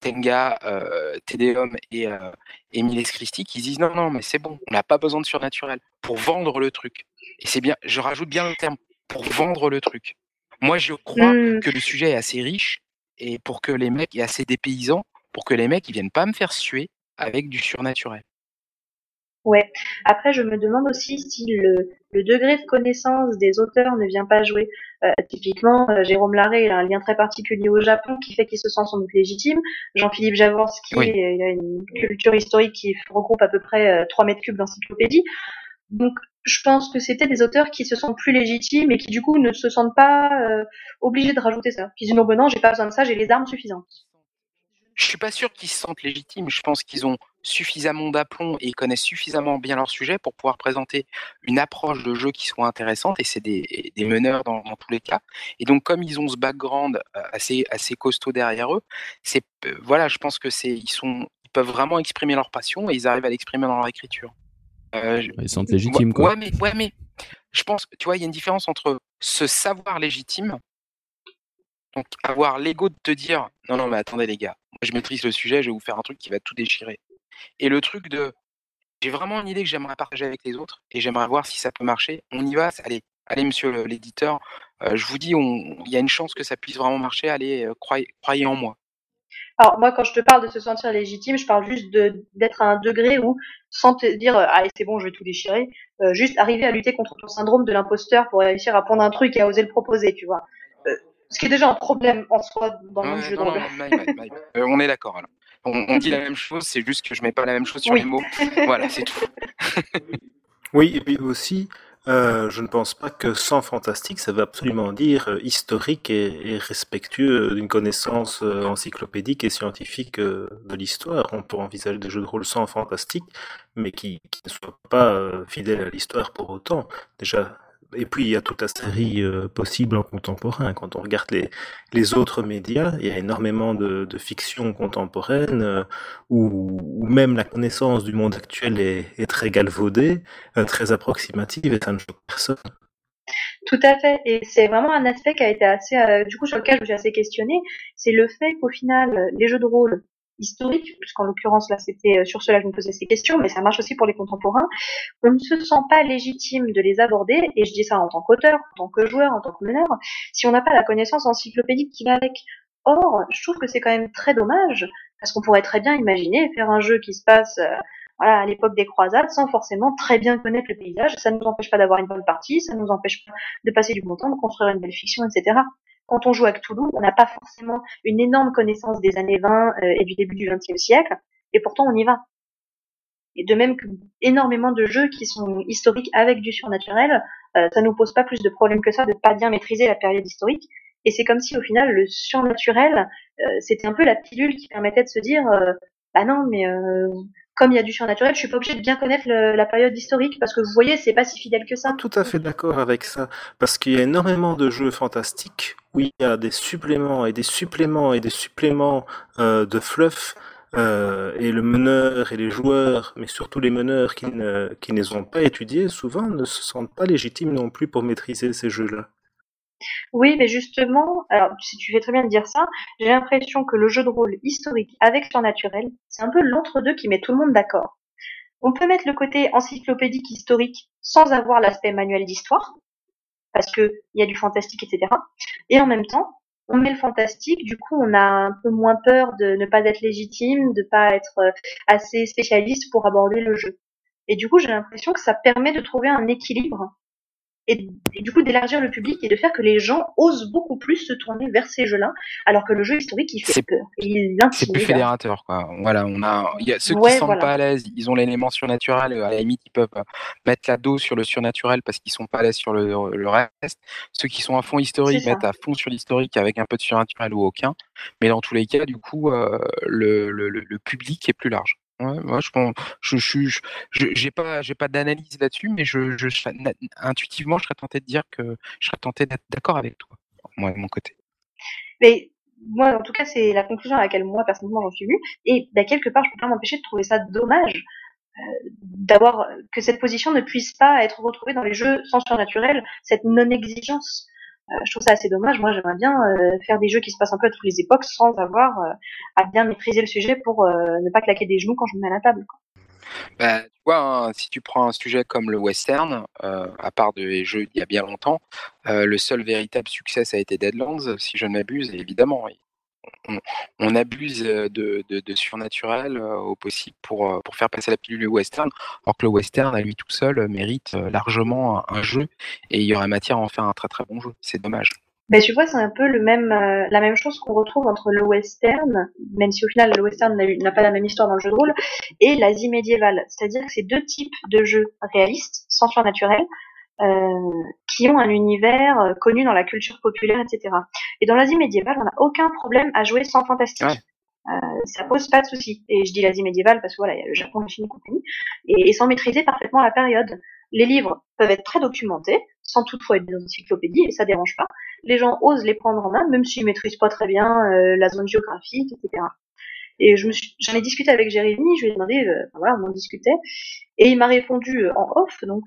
Tenga, euh, Tedeum et euh, Emiles Christie, qui disent non, non, mais c'est bon, on n'a pas besoin de surnaturel pour vendre le truc. Et c'est bien, je rajoute bien le terme, pour vendre le truc. Moi, je crois mmh. que le sujet est assez riche et pour que les mecs, et assez dépaysants, pour que les mecs, ils viennent pas me faire suer avec du surnaturel. Ouais. Après, je me demande aussi si le, le, degré de connaissance des auteurs ne vient pas jouer. Euh, typiquement, euh, Jérôme Larré a un lien très particulier au Japon qui fait qu'il se sent sans doute légitime. Jean-Philippe Javorski, il a une culture historique qui regroupe à peu près 3 euh, mètres cubes d'encyclopédie. Donc, je pense que c'était des auteurs qui se sentent plus légitimes et qui du coup ne se sentent pas obligés de rajouter ça. Qui disent non, ben non, j'ai pas besoin de ça, j'ai les armes suffisantes. Je suis pas sûr qu'ils se sentent légitimes. Je pense qu'ils ont suffisamment d'aplomb et ils connaissent suffisamment bien leur sujet pour pouvoir présenter une approche de jeu qui soit intéressante. Et c'est des, des, meneurs dans, dans, tous les cas. Et donc, comme ils ont ce background euh, assez, assez costaud derrière eux, c'est euh, voilà, je pense que c'est ils sont ils peuvent vraiment exprimer leur passion et ils arrivent à l'exprimer dans leur écriture. Euh, ils sont légitimes, quoi. Ouais, mais, ouais, mais je pense, tu vois, il y a une différence entre ce savoir légitime donc avoir l'ego de te dire non non mais attendez les gars, je maîtrise le sujet, je vais vous faire un truc qui va tout déchirer. Et le truc de j'ai vraiment une idée que j'aimerais partager avec les autres et j'aimerais voir si ça peut marcher. On y va, allez, allez monsieur l'éditeur, euh, je vous dis, il y a une chance que ça puisse vraiment marcher, allez, euh, croyez, en moi. Alors moi, quand je te parle de se sentir légitime, je parle juste d'être à un degré où, sans te dire, allez c'est bon, je vais tout déchirer, euh, juste arriver à lutter contre ton syndrome de l'imposteur pour réussir à prendre un truc et à oser le proposer, tu vois. Ce qui est déjà un problème en soi dans le jeu de rôle. on est d'accord alors. On, dit la même chose, c'est juste que je mets pas la même chose sur les mots. Voilà, c'est tout. oui, et puis aussi, euh, je ne pense pas que sans fantastique, ça veut absolument dire euh, historique et, respectueux d'une connaissance euh, encyclopédique et scientifique de l'histoire. On peut envisager des jeux de rôle sans fantastique, mais qui, qui ne soient pas fidèles à l'histoire pour autant. Déjà, et puis il y a toute la série euh, possible en contemporain. Quand on regarde les, les autres médias, il y a énormément de, de fiction contemporaine euh, où, même la connaissance du monde actuel est, est très galvaudée, euh, très approximative et ça ne choque personne. Tout à fait, et c'est vraiment un aspect qui a été assez, du coup, sur lequel je me suis assez questionnée, c'est le fait qu'au final, les jeux de rôle historique, puisqu'en l'occurrence là c'était euh, sur cela que je me posais ces questions, mais ça marche aussi pour les contemporains, on ne se sent pas légitime de les aborder, et je dis ça en tant qu'auteur, en tant que joueur, en tant que meneur, si on n'a pas la connaissance encyclopédique qui va avec. Or, je trouve que c'est quand même très dommage, parce qu'on pourrait très bien imaginer faire un jeu qui se passe euh, à l'époque des croisades sans forcément très bien connaître le paysage. Ça ne nous empêche pas d'avoir une bonne partie, ça ne nous empêche pas de passer du bon temps, de construire une belle fiction, etc quand on joue à Cthulhu, on n'a pas forcément une énorme connaissance des années 20 euh, et du début du XXe siècle, et pourtant on y va. Et de même que énormément de jeux qui sont historiques avec du surnaturel, euh, ça nous pose pas plus de problèmes que ça de pas bien maîtriser la période historique. Et c'est comme si au final le surnaturel, euh, c'était un peu la pilule qui permettait de se dire, bah non, mais comme il y a du surnaturel, je suis pas obligé de bien connaître la période historique parce que vous voyez, c'est pas si fidèle que ça. Tout à fait d'accord avec ça, parce qu'il y a énormément de jeux fantastiques où il y a des suppléments et des suppléments et des suppléments euh, de fluff. Euh, et le meneur et les joueurs, mais surtout les meneurs qui ne, qui ne les ont pas étudiés, souvent ne se sentent pas légitimes non plus pour maîtriser ces jeux-là. Oui, mais justement, alors si tu fais très bien de dire ça, j'ai l'impression que le jeu de rôle historique avec naturel, c'est un peu l'entre-deux qui met tout le monde d'accord. On peut mettre le côté encyclopédique historique sans avoir l'aspect manuel d'histoire, parce que il y a du fantastique, etc. Et en même temps, on met le fantastique, du coup on a un peu moins peur de ne pas être légitime, de pas être euh, assez spécialiste pour aborder le jeu. Et du coup j'ai l'impression que ça permet de trouver un équilibre et, du coup d'élargir le public et de faire que les gens osent beaucoup plus se tourner vers ces jeux-là, alors que le jeu historique il fait peur. C'est plus fédérateur quoi. Voilà, on a, il y a ceux qui sont pas à l'aise, ils ont l'élément surnaturel, à la limite ils peuvent mettre la dose sur le surnaturel parce qu'ils sont pas à l'aise sur le, le, reste. Ceux qui sont à fond historique mettent à fond sur l'historique avec un peu de surnaturel ou aucun. Mais dans tous les cas, du coup, euh, le, le, le public est plus large. Ouais, moi je pense, je, j'ai pas, j'ai pas d'analyse là-dessus, mais je, je, intuitivement, je serais tenté de dire que je serais tenté d'être d'accord avec toi, moi de mon côté. Mais moi, en tout cas, c'est la conclusion à laquelle moi personnellement j'en suis venue, et bah, quelque part, je peux pas m'empêcher de trouver ça dommage euh, d'avoir que cette position ne puisse pas être retrouvée dans les jeux sans surnaturel, cette non-exigence. Euh, je trouve ça assez dommage. Moi, j'aimerais bien euh, faire des jeux qui se passent un peu à toutes les époques sans avoir euh, à bien maîtriser le sujet pour ne pas claquer des genoux quand je me mets à la table. Bah, tu vois, hein, si tu prends un sujet comme le western, à part des jeux d'il y a bien longtemps, le seul véritable succès ça a été Deadlands, si je ne m'abuse, évidemment, on, abuse de, de, surnaturel au possible pour, pour faire passer la pilule western, alors que le western à lui tout seul mérite largement un, jeu et il y aurait matière à en faire un très très bon jeu. C'est dommage. Ben, tu vois, c'est un peu le même, la même chose qu'on retrouve entre le western, même si au final le western n'a pas la même histoire dans le jeu de rôle, et l'Asie médiévale. C'est-à-dire que c'est deux types de jeux réalistes, sans surnaturel, euh, qui ont un univers euh, connu dans la culture populaire, etc. Et dans l'Asie médiévale, on n'a aucun problème à jouer sans fantastique. Euh, ça pose pas de souci. Et je dis l'Asie médiévale parce que voilà, il y a le Japon, la Chine et compagnie, et, sans maîtriser parfaitement la période. Les livres peuvent être très documentés, sans toutefois être des encyclopédies, et ça dérange pas. Les gens osent les prendre en main, même s'ils maîtrisent pas très bien euh, la zone géographique, etc. Et je me suis, j'en ai discuté avec Jérémy, je lui ai demandé, euh, voilà, on en discutait, et il m'a répondu en off, donc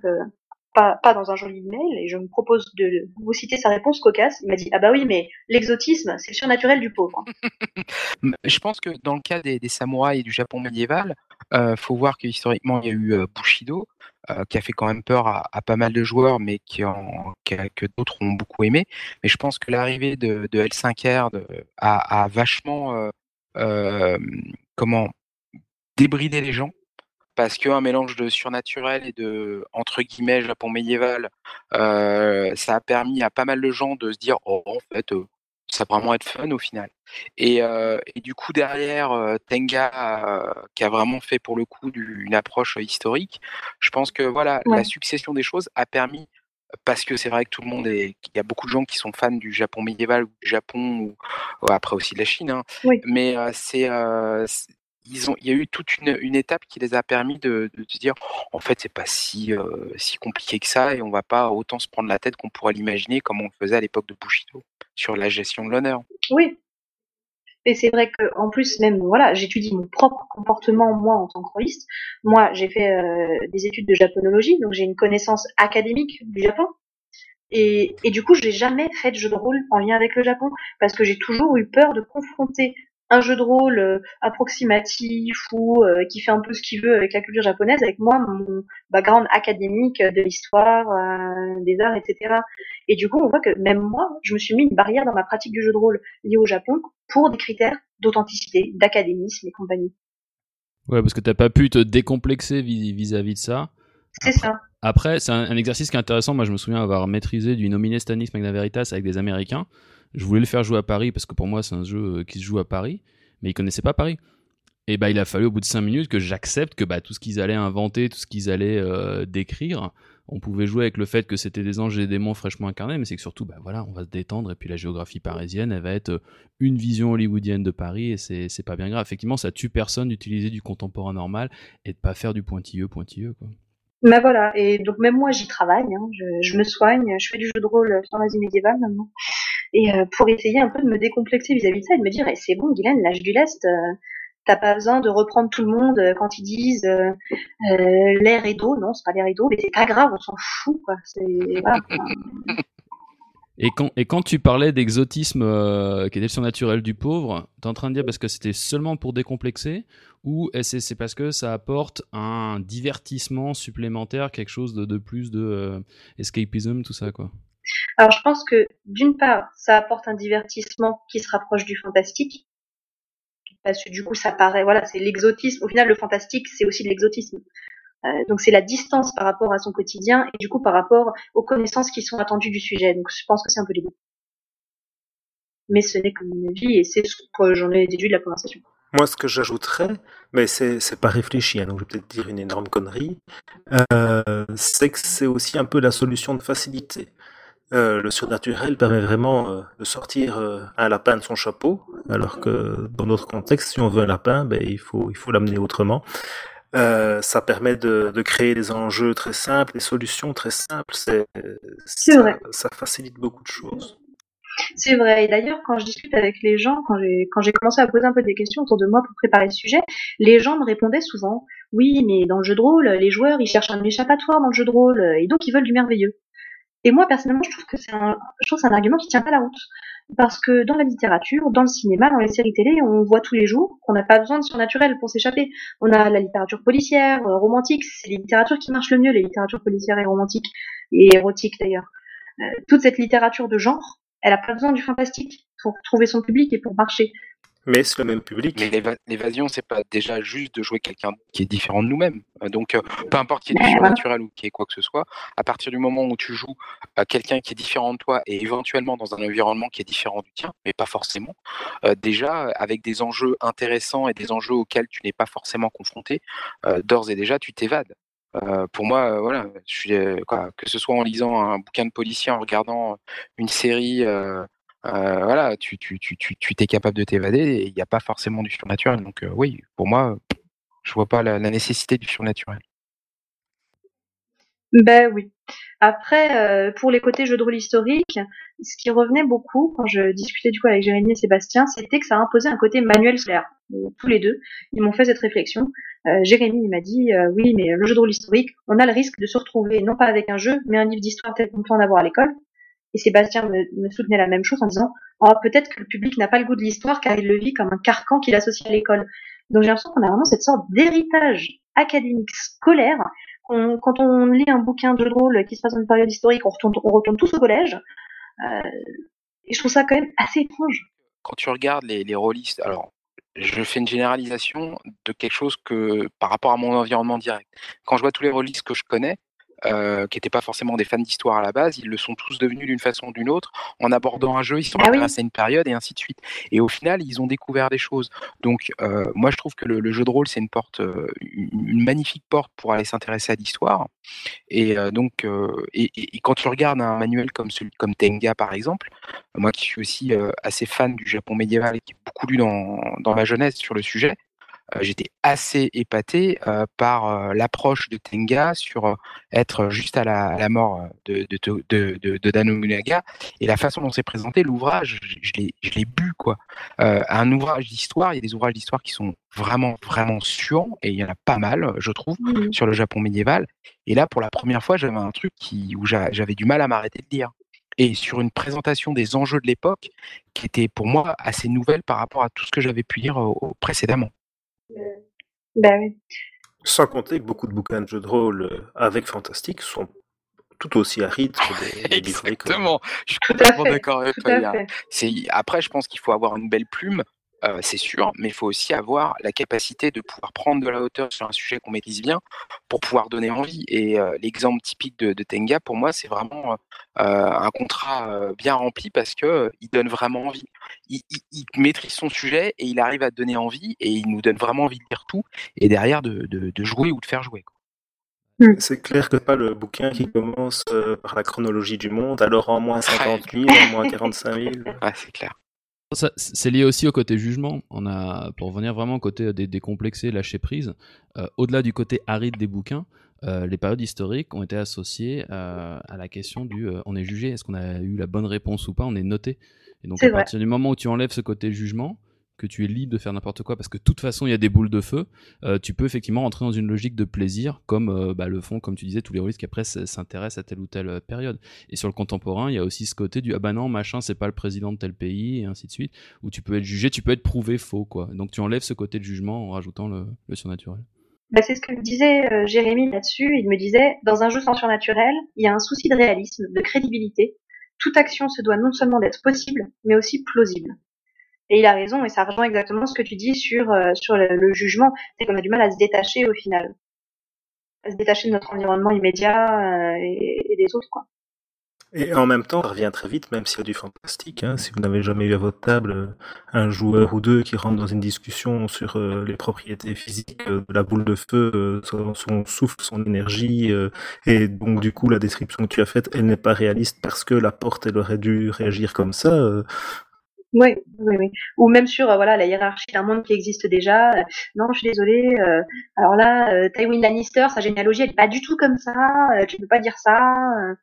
pas, pas dans un joli mail, et je me propose de vous citer sa réponse cocasse. Il m'a dit Ah bah oui, mais l'exotisme, c'est le surnaturel du pauvre. je pense que dans le cas des, samouraïs et du Japon médiéval, euh, faut voir que historiquement il y a eu euh, Bushido, euh, qui a fait quand même peur à, pas mal de joueurs, mais qui en, que d'autres ont beaucoup aimé. Mais je pense que l'arrivée de, de, L5R a, a, vachement euh, comment débridé les gens parce qu'un mélange de surnaturel et de entre guillemets Japon médiéval, euh, ça a permis à pas mal de gens de se dire oh, en fait euh, ça va vraiment être fun au final. Et, et du coup derrière Tenga qui a vraiment fait pour le coup une approche historique, je pense que voilà la succession des choses a permis parce que c'est vrai que tout le monde est, il y a beaucoup de gens qui sont fans du Japon médiéval ou du Japon ou, après aussi de la Chine, hein. mais c'est il y a eu toute une, étape qui les a permis de, de se dire, en fait, c'est pas si, si compliqué que ça et on va pas autant se prendre la tête qu'on pourrait l'imaginer comme on le faisait à l'époque de Bushido sur la gestion de l'honneur. Oui. Et c'est vrai que en plus même voilà, j'étudie mon propre comportement moi en tant que rôliste. Moi, j'ai fait des études de japonologie, donc j'ai une connaissance académique du Japon. Et, et du coup, j'ai jamais fait de jeu de rôle en lien avec le Japon parce que j'ai toujours eu peur de confronter un jeu de rôle euh, approximatif ou euh, qui fait un peu ce qu'il veut avec la culture japonaise, avec moi, mon background académique de l'histoire, euh, des arts, etc. Et du coup, on voit que même moi, je me suis mis une barrière dans ma pratique du jeu de rôle liée au Japon pour des critères d'authenticité, d'académisme et compagnie. Ouais, parce que t'as pas pu te décomplexer vis-à-vis de ça. C'est ça. Après, c'est un, exercice qui est intéressant. Moi, je me souviens avoir maîtrisé du Nominé Stanis Magna Veritas avec des Américains. Je voulais le faire jouer à Paris parce que pour moi, c'est un jeu euh, qui se joue à Paris, mais ils connaissaient pas Paris. Et bah, il a fallu au bout de 5 minutes que j'accepte que bah, tout ce qu'ils allaient inventer, tout ce qu'ils allaient euh, décrire, on pouvait jouer avec le fait que c'était des anges et des démons fraîchement incarnés, mais c'est que surtout, bah voilà, on va se détendre et puis la géographie parisienne, elle va être euh, une vision hollywoodienne de Paris et c'est pas bien grave. Effectivement, ça tue personne d'utiliser du contemporain normal et de pas faire du pointilleux pointilleux quoi. Mais voilà, et donc même moi j'y travaille, hein. je, me soigne, je fais du jeu de rôle sur l'Asie médiévale maintenant et euh, pour essayer un peu de me décomplexer vis-à-vis de ça et de me dire c'est bon Guylaine lâche du lest euh, t'as pas besoin de reprendre tout le monde euh, quand ils disent l'air et d'eau. Non c'est pas l'air et d'eau mais c'est pas grave on s'en fout Et quand, tu parlais d'exotisme qui était le surnaturel du pauvre, t'es en train de dire parce que c'était seulement pour décomplexer ou c'est parce que ça apporte un divertissement supplémentaire, quelque chose de, de plus de escapism, tout ça quoi? Alors je pense que d'une part, ça apporte un divertissement qui se rapproche du fantastique, parce que du coup ça paraît, voilà, c'est l'exotisme. Au final, le fantastique, c'est aussi de l'exotisme. Euh, donc c'est la distance par rapport à son quotidien et du coup par rapport aux connaissances qui sont attendues du sujet. Donc je pense que c'est un peu les deux. Mais ce n'est que mon avis et c'est ce que j'en ai déduit de la conversation. Moi, ce que j'ajouterais, mais c'est pas réfléchi, hein, donc je vais peut-être dire une énorme connerie, euh, c'est que c'est aussi un peu la solution de facilité. Euh, le surnaturel permet vraiment euh, de sortir euh, un lapin de son chapeau, alors que dans notre contexte, si on veut un lapin, ben, il faut il faut l'amener autrement. ça permet de, de, créer des enjeux très simples, des solutions très simples. C'est ça, vrai. ça facilite beaucoup de choses. C'est vrai. Et d'ailleurs, quand je discute avec les gens, quand j'ai quand j'ai commencé à poser un peu des questions autour de moi pour préparer le sujet, les gens me répondaient souvent oui, mais dans le jeu de rôle, les joueurs ils cherchent un échappatoire dans le jeu de rôle et donc ils veulent du merveilleux. Et moi, personnellement, je trouve que c'est un, un argument qui tient pas la route. Parce que dans la littérature, dans le cinéma, dans les séries télé, on voit tous les jours qu'on n'a pas besoin de surnaturel pour s'échapper. On a la littérature policière, euh, romantique, c'est les littératures qui marchent le mieux, les littératures policières et romantiques, et érotiques d'ailleurs. Euh, toute cette littérature de genre, elle a pas besoin du fantastique pour trouver son public et pour marcher mais c'est le même public. Mais l'évasion, c'est pas déjà juste de jouer quelqu'un qui est différent de nous-mêmes. Euh, donc, euh, peu importe qui est du surnaturel ou qui est quoi que ce soit, à partir du moment où tu joues à quelqu'un qui est différent de toi et éventuellement dans un environnement qui est différent du tien, mais pas forcément, euh, déjà avec des enjeux intéressants et des enjeux auxquels tu n'es pas forcément confronté, d'ores et déjà, tu t'évades. pour moi, voilà, je suis, quoi, que ce soit en lisant un bouquin de policier, en regardant une série euh, voilà, tu tu tu tu t'es capable de t'évader et il n'y a pas forcément du surnaturel. Donc euh, oui, pour moi, je vois pas la, nécessité du surnaturel. Ben oui. Après, euh, pour les côtés jeux de rôle historique, ce qui revenait beaucoup quand je discutais du coup avec Jérémy et Sébastien, c'était que ça imposait un côté manuel scolaire. Tous les deux, ils m'ont fait cette réflexion. Jérémy, il m'a dit, oui, mais le jeu de rôle historique, on a le risque de se retrouver non pas avec un jeu, mais un livre d'histoire tel qu'on peut en avoir à l'école. Et Sébastien me, soutenait la même chose en disant oh, peut-être que le public n'a pas le goût de l'histoire car il le vit comme un carcan qu'il associe à l'école. Donc j'ai l'impression qu'on a vraiment cette sorte d'héritage académique scolaire. quand on lit un bouquin de rôle qui se passe dans une période historique, on retourne, on retourne tous au collège. Euh, et je trouve ça quand même assez étrange. Quand tu regardes les, les rôlistes, alors je fais une généralisation de quelque chose que par rapport à mon environnement direct. Quand je vois tous les rôlistes que je connais, euh, qui n'étaient pas forcément des fans d'histoire à la base, ils le sont tous devenus d'une façon ou d'une autre en abordant un jeu, ils sont intéressés à une période et ainsi de suite. Et au final, ils ont découvert des choses. Donc, euh, moi, je trouve que le, le jeu de rôle, c'est une porte, euh, une, magnifique porte pour aller s'intéresser à l'histoire. Et euh, donc, et, quand tu regardes un manuel comme celui comme Tenga, par exemple, moi qui suis aussi assez fan du Japon médiéval et qui ai beaucoup lu dans, dans ma jeunesse sur le sujet, j'étais assez épaté euh, par euh, l'approche de Tenga sur euh, être juste à la, à la mort euh, de, de, et la façon dont c'est présenté l'ouvrage, je, l'ai bu quoi. Euh, un ouvrage d'histoire, il y a des ouvrages d'histoire qui sont vraiment vraiment suants et il y en a pas mal, je trouve, Mhm. sur le Japon médiéval. Et là, pour la première fois, j'avais un truc qui, où j'a- j'avais du mal à m'arrêter de lire. Et sur une présentation des enjeux de l'époque qui était pour moi assez nouvelle par rapport à tout ce que j'avais pu lire euh, précédemment. Ben oui. Sans compter que beaucoup de bouquins de jeux de rôle euh, avec Fantastique sont tout aussi arides que des, Exactement. Je suis Tout à complètement fait. d'accord avec toi. après, je pense qu'il faut avoir une belle plume, euh, c'est sûr, mais il faut aussi avoir la capacité de pouvoir prendre de la hauteur sur un sujet qu'on maîtrise bien pour pouvoir donner envie. Et euh, l'exemple typique de, de Tenga, pour moi, c'est vraiment euh, un contrat euh, bien rempli parce que euh, il donne vraiment envie. Il, il- il maîtrise son sujet et il arrive à donner envie et il nous donne vraiment envie de lire tout et derrière de, de- de jouer ou de faire jouer. quoi. C'est clair que pas le bouquin qui commence euh, par la chronologie du monde, alors en moins 50 000, en moins 45 000. Ouais, c'est clair. C'est lié aussi au côté jugement. On a, pour revenir vraiment au côté des décomplexés, lâcher prise, euh, au-delà du côté aride des bouquins, euh, les périodes historiques ont été associées euh, à la question du euh, on est jugé, est-ce qu'on a eu la bonne réponse ou pas, on est noté. Et donc C'est à vrai. partir du moment où tu enlèves ce côté jugement, que tu es libre de faire n'importe quoi, parce que de toute façon il y a des boules de feu, euh, tu peux effectivement rentrer dans une logique de plaisir, comme euh, bah, le font, comme tu disais, tous les rôlistes qui après s'intéressent à telle ou telle euh, période. Et sur le contemporain, il y a aussi ce côté du ah bah non, machin, c'est pas le président de tel pays, et ainsi de suite, où tu peux être jugé, tu peux être prouvé faux, quoi. Donc tu enlèves ce côté de jugement en rajoutant le, surnaturel. Bah, c'est ce que me disait Jérémy là-dessus. Il me disait, dans un jeu sans surnaturel, il y a un souci de réalisme, de crédibilité. Toute action se doit non seulement d'être possible, mais aussi plausible. Et il a raison, et ça rejoint exactement ce que tu dis sur, euh, sur le, jugement. C'est qu'on a du mal à se détacher au final. À se détacher de notre environnement immédiat euh, et, des autres, quoi. Et en même temps, ça revient très vite, même s'il y a du fantastique. Hein. Si vous n'avez jamais eu à votre table euh, un joueur ou deux qui rentre dans une discussion sur les propriétés physiques de la boule de feu, son, son souffle, son énergie, et donc du coup la description que tu as faite, elle n'est pas réaliste parce que la porte, elle aurait dû réagir comme ça. Oui, oui, oui. Ou même sur euh, voilà la hiérarchie d'un monde qui existe déjà. Euh, non, je suis désolée. euh, alors là, euh, Tywin Lannister, sa généalogie, elle est pas du tout comme ça. euh, tu peux pas dire ça. euh.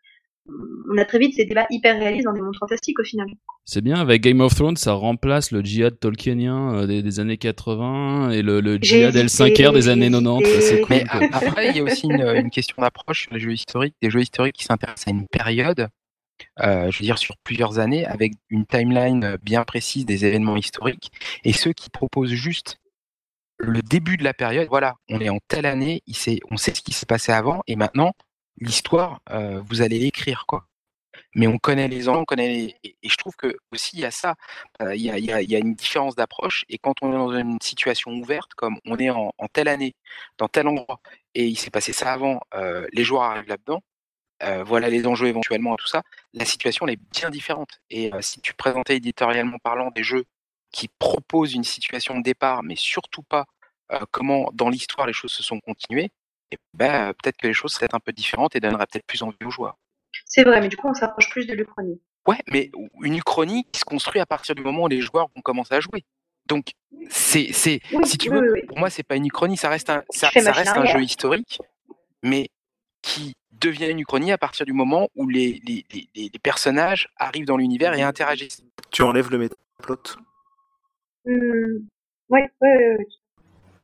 on a très vite ces débats hyper réalistes dans des mondes fantastiques au final. C'est bien, avec Game of Thrones, ça remplace le djihad tolkienien euh, des, des années 80 et le, le djihad hésité, L5R des années j'ai 90. hésité. C'est cool. Mais après, il y a aussi une, une question d'approche sur les jeux historiques, des jeux historiques qui s'intéressent à une période, euh, je veux dire sur plusieurs années, avec une timeline bien précise des événements historiques, et ceux qui proposent juste le début de la période, voilà, on est en telle année, on sait ce qui s'est passé avant, et maintenant, l'histoire, euh, vous allez l'écrire, quoi. Mais on connaît les gens, on connaît. Et, je trouve que aussi il y a ça, euh, il y, a, une différence d'approche, et quand on est dans une situation ouverte, comme on est en, en telle année, dans tel endroit, et il s'est passé ça avant, euh, les joueurs arrivent là-dedans, euh, voilà les enjeux éventuellement et tout ça, la situation elle est bien différente. Et euh, si tu présentais éditorialement parlant des jeux qui proposent une situation de départ, mais surtout pas euh, comment dans l'histoire les choses se sont continuées, et ben, peut-être que les choses seraient un peu différentes et donneraient peut-être plus envie aux joueurs. C'est vrai, mais du coup on s'approche plus de l'Uchronie. Ouais, mais une uchronie qui se construit à partir du moment où les joueurs vont commencer à jouer. Donc, c'est, c'est, Oui, si tu oui, veux, oui, pour moi, c'est pas une uchronie, ça reste un, ça, reste un jeu historique, mais qui devient une uchronie à partir du moment où les, les, les, personnages arrivent dans l'univers et interagissent. tu enlèves le métaplot? Oui, oui, oui, oui.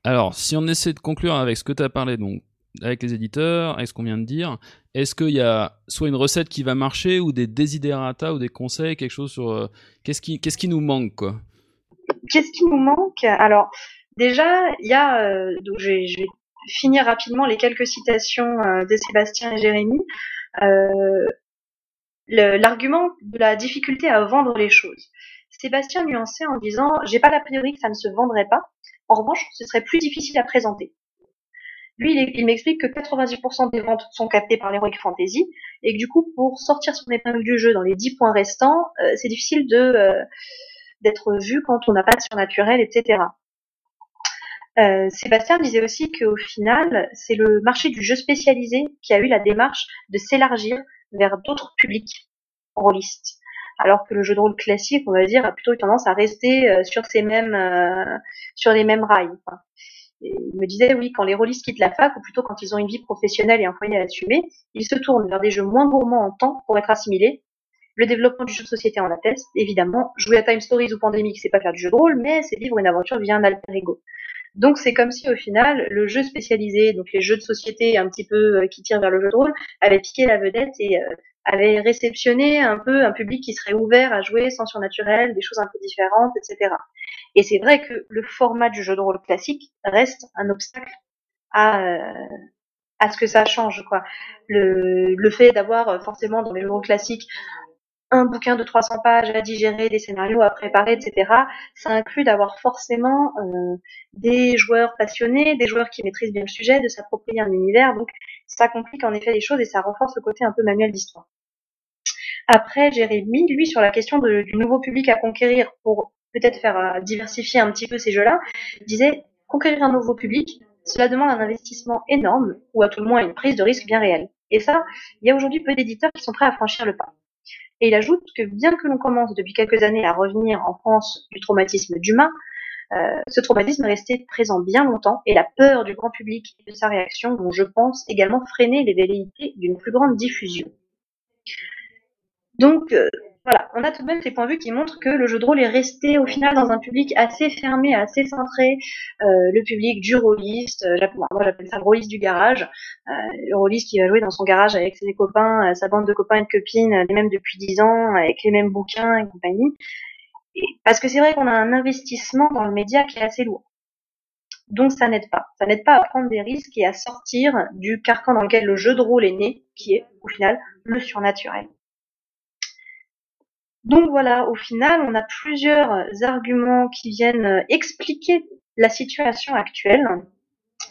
Alors, si on essaie de conclure avec ce que tu as parlé, donc avec les éditeurs, avec ce qu'on vient de dire, est-ce qu'il y a soit une recette qui va marcher ou des desiderata ou des conseils, quelque chose sur euh, qu'est-ce qui, qu'est-ce qui nous manque quoi? Qu'est-ce qui nous manque? Alors, déjà, il y a, euh, donc je vais, je vais finir rapidement les quelques citations euh, de Sébastien et Jérémy. Euh, L'argument de la difficulté à vendre les choses. Sébastien nuançait en disant, j'ai pas l'a priori que ça ne se vendrait pas. En revanche, ce serait plus difficile à présenter. Lui, il, m'explique que 90% des ventes sont captées par l'Heroic Fantasy et que du coup, pour sortir son épingle du jeu dans les 10 points restants, euh, c'est difficile de d'être vu quand on n'a pas de surnaturel, etc. Euh, Sébastien disait aussi qu'au final, c'est le marché du jeu spécialisé qui a eu la démarche de s'élargir vers d'autres publics rôlistes. Alors que le jeu de rôle classique, on va dire, a plutôt eu tendance à rester euh, sur ces mêmes, euh, sur les mêmes rails. il me disait, oui, quand les rôlistes quittent la fac, ou plutôt quand ils ont une vie professionnelle et un foyer à assumer, ils se tournent vers des jeux moins gourmands en temps pour être assimilés. Le développement du jeu société en atteste, évidemment. Jouer à Time Stories ou Pandemic, c'est pas faire du jeu de rôle, mais c'est vivre une aventure via un alter ego. Donc c'est comme si au final le jeu spécialisé, donc les jeux de société un petit peu euh, qui tirent vers le jeu de rôle, avait piqué la vedette et euh, avait réceptionné un peu un public qui serait ouvert à jouer sans surnaturel, des choses un peu différentes, etc. Et c'est vrai que le format du jeu de rôle classique reste un obstacle à euh, à ce que ça change quoi. Le, le fait d'avoir forcément dans les jeux de rôle classiques un bouquin de 300 pages à digérer, des scénarios à préparer, etc. Ça inclut d'avoir forcément euh, des joueurs passionnés, des joueurs qui maîtrisent bien le sujet, de s'approprier un univers. Donc ça complique en effet les choses et ça renforce le côté un peu manuel d'histoire. Après, Jérémy, lui, sur la question du nouveau public à conquérir pour peut-être faire euh, diversifier un petit peu ces jeux-là, disait conquérir un nouveau public, cela demande un investissement énorme ou à tout le moins une prise de risque bien réelle. Et ça, il y a aujourd'hui peu d'éditeurs qui sont prêts à franchir le pas. Et il ajoute que bien que l'on commence depuis quelques années à revenir en France du traumatisme d'humain, euh, ce traumatisme est resté présent bien longtemps et la peur du grand public et de sa réaction vont, je pense, également freiner les velléités d'une plus grande diffusion. Donc, euh, voilà, on a tout de même ces points de vue qui montrent que le jeu de rôle est resté au final dans un public assez fermé, assez centré, euh, le public du rôliste, euh, moi j'appelle ça le rôliste du garage, euh, le rôliste qui va jouer dans son garage avec ses copains, sa bande de copains et de copines, les mêmes depuis dix ans, avec les mêmes bouquins et compagnie. parce que c'est vrai qu'on a un investissement dans le média qui est assez lourd. Donc ça n'aide pas. Ça n'aide pas à prendre des risques et à sortir du carcan dans lequel le jeu de rôle est né, qui est au final le surnaturel. Donc voilà, au final, on a plusieurs arguments qui viennent euh, expliquer la situation actuelle.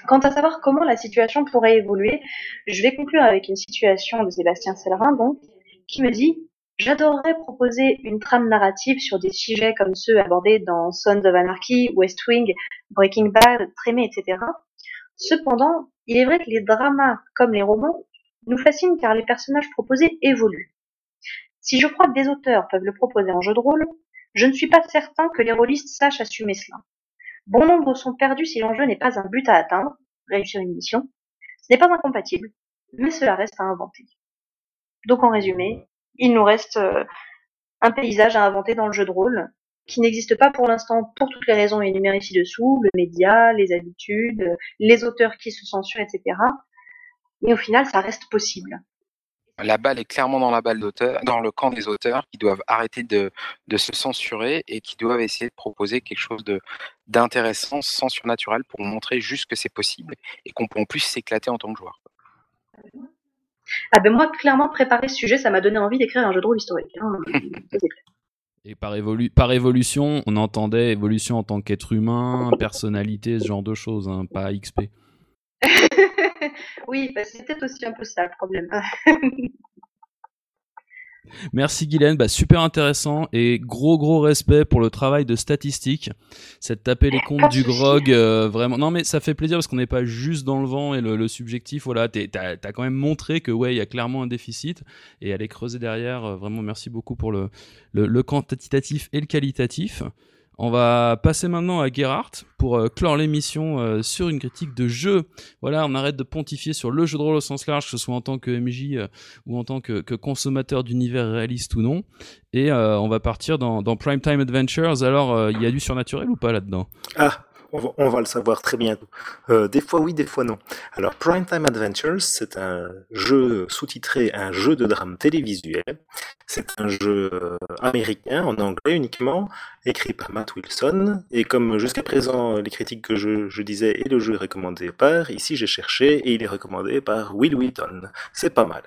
Quant à savoir comment la situation pourrait évoluer, je vais conclure avec une situation de Sébastien Sellerin, donc, qui me dit J'adorerais proposer une trame narrative sur des sujets comme ceux abordés dans Sons of Anarchy, West Wing, Breaking Bad, Trémé, etc. Cependant, il est vrai que les dramas, comme les romans, nous fascinent car les personnages proposés évoluent. Si je crois que des auteurs peuvent le proposer en jeu de rôle, je ne suis pas certain que les rôlistes sachent assumer cela. Bon nombre sont perdus si l'enjeu n'est pas un but à atteindre, réussir une mission. Ce n'est pas incompatible, mais cela reste à inventer. Donc en résumé, il nous reste euh, un paysage à inventer dans le jeu de rôle, qui n'existe pas pour l'instant pour toutes les raisons énumérées ci-dessous, le média, les habitudes, les auteurs qui se censurent, etc. Mais au final, ça reste possible la balle est clairement dans la balle d'auteur, dans le camp des auteurs qui doivent arrêter de, se censurer et qui doivent essayer de proposer quelque chose de d'intéressant, sans surnaturel, pour montrer juste que c'est possible et qu'on peut en plus s'éclater en tant que joueur. Ah ben moi, clairement, préparer ce sujet, ça m'a donné envie d'écrire un jeu de rôle historique. Hein. et par, par évolution, on entendait évolution en tant qu'être humain, personnalité, ce genre de choses, hein, pas XP. oui, bah, c'est peut-être aussi un peu ça le problème. Merci Guylaine, bah, super intéressant et gros gros respect pour le travail de statistique. C'est de taper les comptes du grog, euh, vraiment. Non mais ça fait plaisir parce qu'on n'est pas juste dans le vent et le, subjectif. Voilà, t'as as quand même montré que ouais, il y a clairement un déficit et aller creuser derrière. Euh, vraiment, merci beaucoup pour le, le quantitatif et le qualitatif. On va passer maintenant à Gerhardt pour euh, clore l'émission euh, sur une critique de jeu. Voilà, on arrête de pontifier sur le jeu de rôle au sens large, que ce soit en tant que MJ euh, ou en tant que, consommateur d'univers réaliste ou non. Et on va partir dans, dans Prime Time Adventures. Alors, il y a du surnaturel ou pas là-dedans? Ah on va, le savoir très bientôt. Euh, des fois oui, des fois non. Alors, Primetime Adventures, c'est un jeu sous-titré, un jeu de drame télévisuel. C'est un jeu euh, américain, en anglais uniquement, écrit par Matt Wilson. Et comme jusqu'à présent, les critiques que je, disais et le jeu est recommandé par, ici j'ai cherché et il est recommandé par Will Wheaton. C'est pas mal.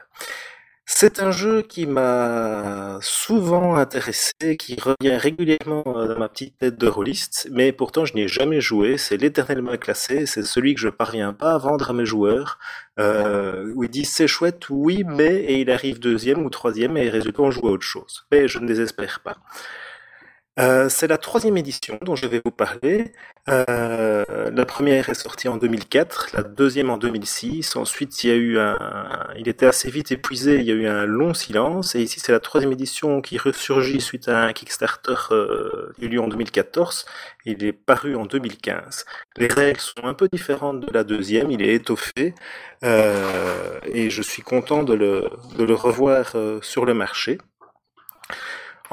C'est un jeu qui m'a souvent intéressé, qui revient régulièrement dans ma petite tête de rôliste, mais pourtant je n'y ai jamais joué. C'est l'éternellement classé, c'est celui que je parviens pas à vendre à mes joueurs. Euh, où ils disent c'est chouette, oui, mais et il arrive deuxième ou troisième et résultat on joue à autre chose. Mais je ne désespère pas. Euh, c'est la troisième édition dont je vais vous parler. Euh, la première est sortie en 2004, la deuxième en 2006. Ensuite, il y a eu un, il était assez vite épuisé. Il y a eu un long silence. Et ici, c'est la troisième édition qui ressurgit suite à un Kickstarter euh, eu lieu en 2014. Il est paru en 2015. Les règles sont un peu différentes de la deuxième. Il est étoffé euh, et je suis content de le, revoir sur le marché.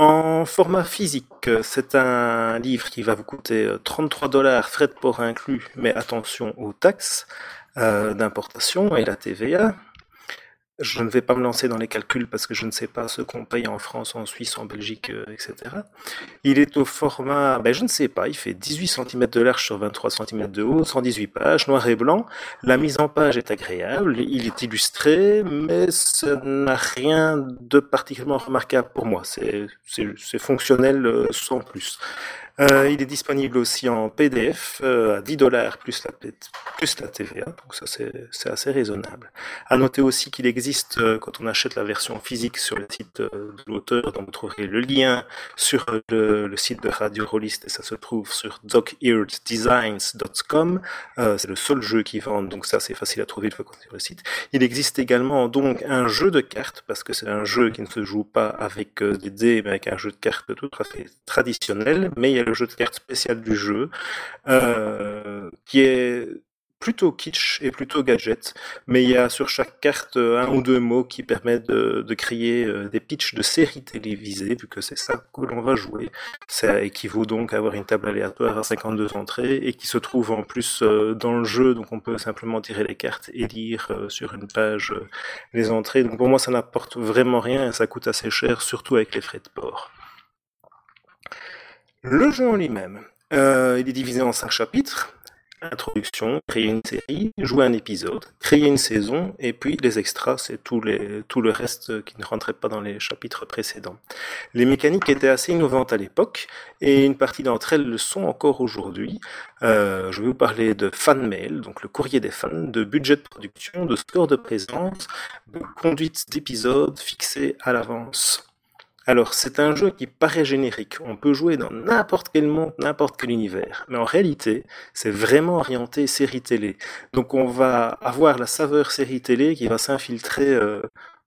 En format physique, c'est un livre qui va vous coûter 33 euh, dollars, frais de port inclus, mais attention aux taxes euh, d'importation et la TVA. Je ne vais pas me lancer dans les calculs parce que je ne sais pas ce qu'on paye en France, en Suisse, en Belgique, euh, etc. Il est au format, ben je ne sais pas, il fait 18 cm de large sur 23 cm de haut, 118 pages, noir et blanc. La mise en page est agréable, il est illustré, mais ça n'a rien de particulièrement remarquable pour moi. C'est fonctionnel euh, sans plus. Euh, il est disponible aussi en PDF euh, à 10 dollars plus la, TVA, donc ça c'est assez raisonnable. À noter aussi qu'il existe, euh, quand on achète la version physique sur le site de l'auteur, donc vous trouverez le lien sur le, site de Radio Rollist et ça se trouve sur doceareddesigns.com. c'est le seul jeu qui vend, donc ça c'est facile à trouver une fois qu'on est sur le site. Il existe également donc un jeu de cartes, parce que c'est un jeu qui ne se joue pas avec des dés, mais avec un jeu de cartes tout à fait traditionnel, mais il y a le jeu de cartes spécial du jeu, euh, qui est plutôt kitsch et plutôt gadget, mais il y a sur chaque carte un ou deux mots qui permettent de, créer euh, des pitchs de séries télévisées, vu que c'est ça que l'on va jouer. Ça équivaut donc à avoir une table aléatoire à 52 entrées et qui se trouve en plus euh, dans le jeu, donc on peut simplement tirer les cartes et lire sur une page les entrées. Donc pour moi ça n'apporte vraiment rien et ça coûte assez cher, surtout avec les frais de port. Le jeu en lui-même, euh, il est divisé en cinq chapitres. Introduction, créer une série, jouer un épisode, créer une saison, et puis les extras, c'est tout, le reste qui ne rentrait pas dans les chapitres précédents. Les mécaniques étaient assez innovantes à l'époque, et une partie d'entre elles le sont encore aujourd'hui. Euh, je vais vous parler de fan mail, donc le courrier des fans, de budget de production, de score de présence, de conduite d'épisodes fixés à l'avance. Alors, c'est un jeu qui paraît générique. On peut jouer dans n'importe quel monde, n'importe quel univers. Mais en réalité, c'est vraiment orienté série télé. Donc, on va avoir la saveur série télé qui va s'infiltrer euh,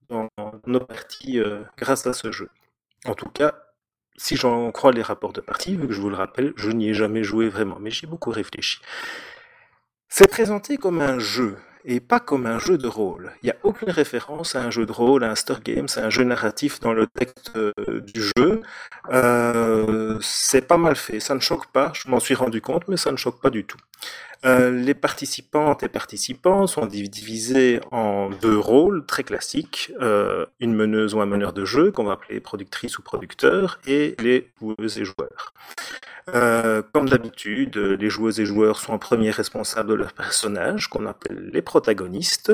dans nos parties euh, grâce à ce jeu. En tout cas, si j'en crois les rapports de partie, vu que je vous le rappelle, je n'y ai jamais joué vraiment, mais j'y ai beaucoup réfléchi. C'est présenté comme un jeu, et pas comme un jeu de rôle. Il n'y a aucune référence à un jeu de rôle, à un story game, c'est un jeu narratif dans le texte euh, du jeu. Euh, c'est pas mal fait, ça ne choque pas, je m'en suis rendu compte, mais ça ne choque pas du tout. Euh, les participantes et participants sont divisés en deux rôles très classiques, euh, une meneuse ou un meneur de jeu qu'on va appeler productrice ou producteur, et les joueuses et joueurs. Euh, comme d'habitude, les joueuses et joueurs sont en premier responsables de leur personnage, qu'on appelle les protagonistes,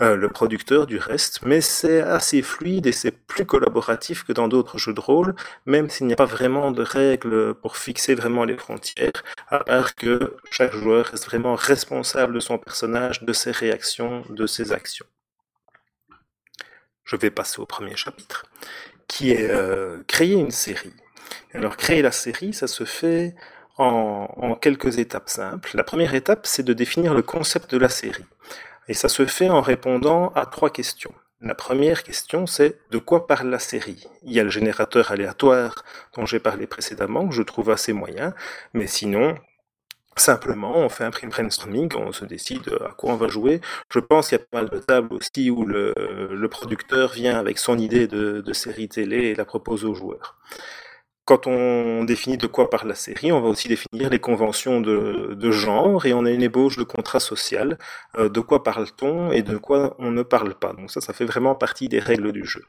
le producteur du reste, mais c'est assez fluide et c'est plus collaboratif que dans d'autres jeux de rôle, même s'il n'y a pas vraiment de règles pour fixer vraiment les frontières, à part que chaque joueur reste responsable de son personnage, de ses réactions, de ses actions. Je vais passer au premier chapitre, qui est euh, créer une série. Alors créer la série, ça se fait en, quelques étapes simples. La première étape, c'est de définir le concept de la série. Et ça se fait en répondant à trois questions. La première question, c'est de quoi parle la série? Il y a le générateur aléatoire dont j'ai parlé précédemment, que je trouve assez moyen, mais sinon, Simplement, on fait un brainstorming, on se décide à quoi on va jouer. Je pense qu'il y a pas mal de tables aussi où le, producteur vient avec son idée de, de série télé et la propose aux joueurs. Quand on définit de quoi parle la série, on va aussi définir les conventions de, genre et on a une ébauche de contrat social. Euh, de quoi parle-t-on et de quoi on ne parle pas. Donc ça, ça fait vraiment partie des règles du jeu.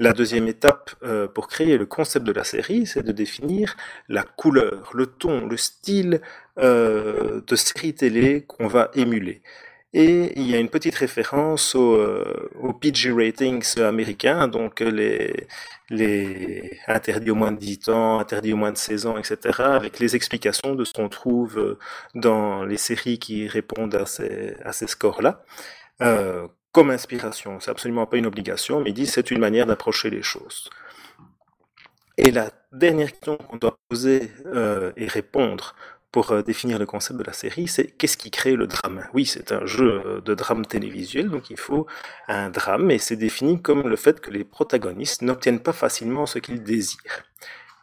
La deuxième étape euh, pour créer le concept de la série, c'est de définir la couleur, le ton, le style euh, de série télé qu'on va émuler. Et il y a une petite référence au, euh, PG ratings américains, donc les, interdits au moins de 10 ans, interdits au moins de 16 ans, etc., avec les explications de ce qu'on trouve dans les séries qui répondent à ces, scores-là. Euh, comme inspiration, c'est absolument pas une obligation, mais il dit c'est une manière d'approcher les choses. Et la dernière question qu'on doit poser euh, et répondre pour euh, définir le concept de la série, c'est qu'est-ce qui crée le drame? Oui, c'est un jeu euh, de drame télévisuel, donc il faut un drame, et c'est défini comme le fait que les protagonistes n'obtiennent pas facilement ce qu'ils désirent.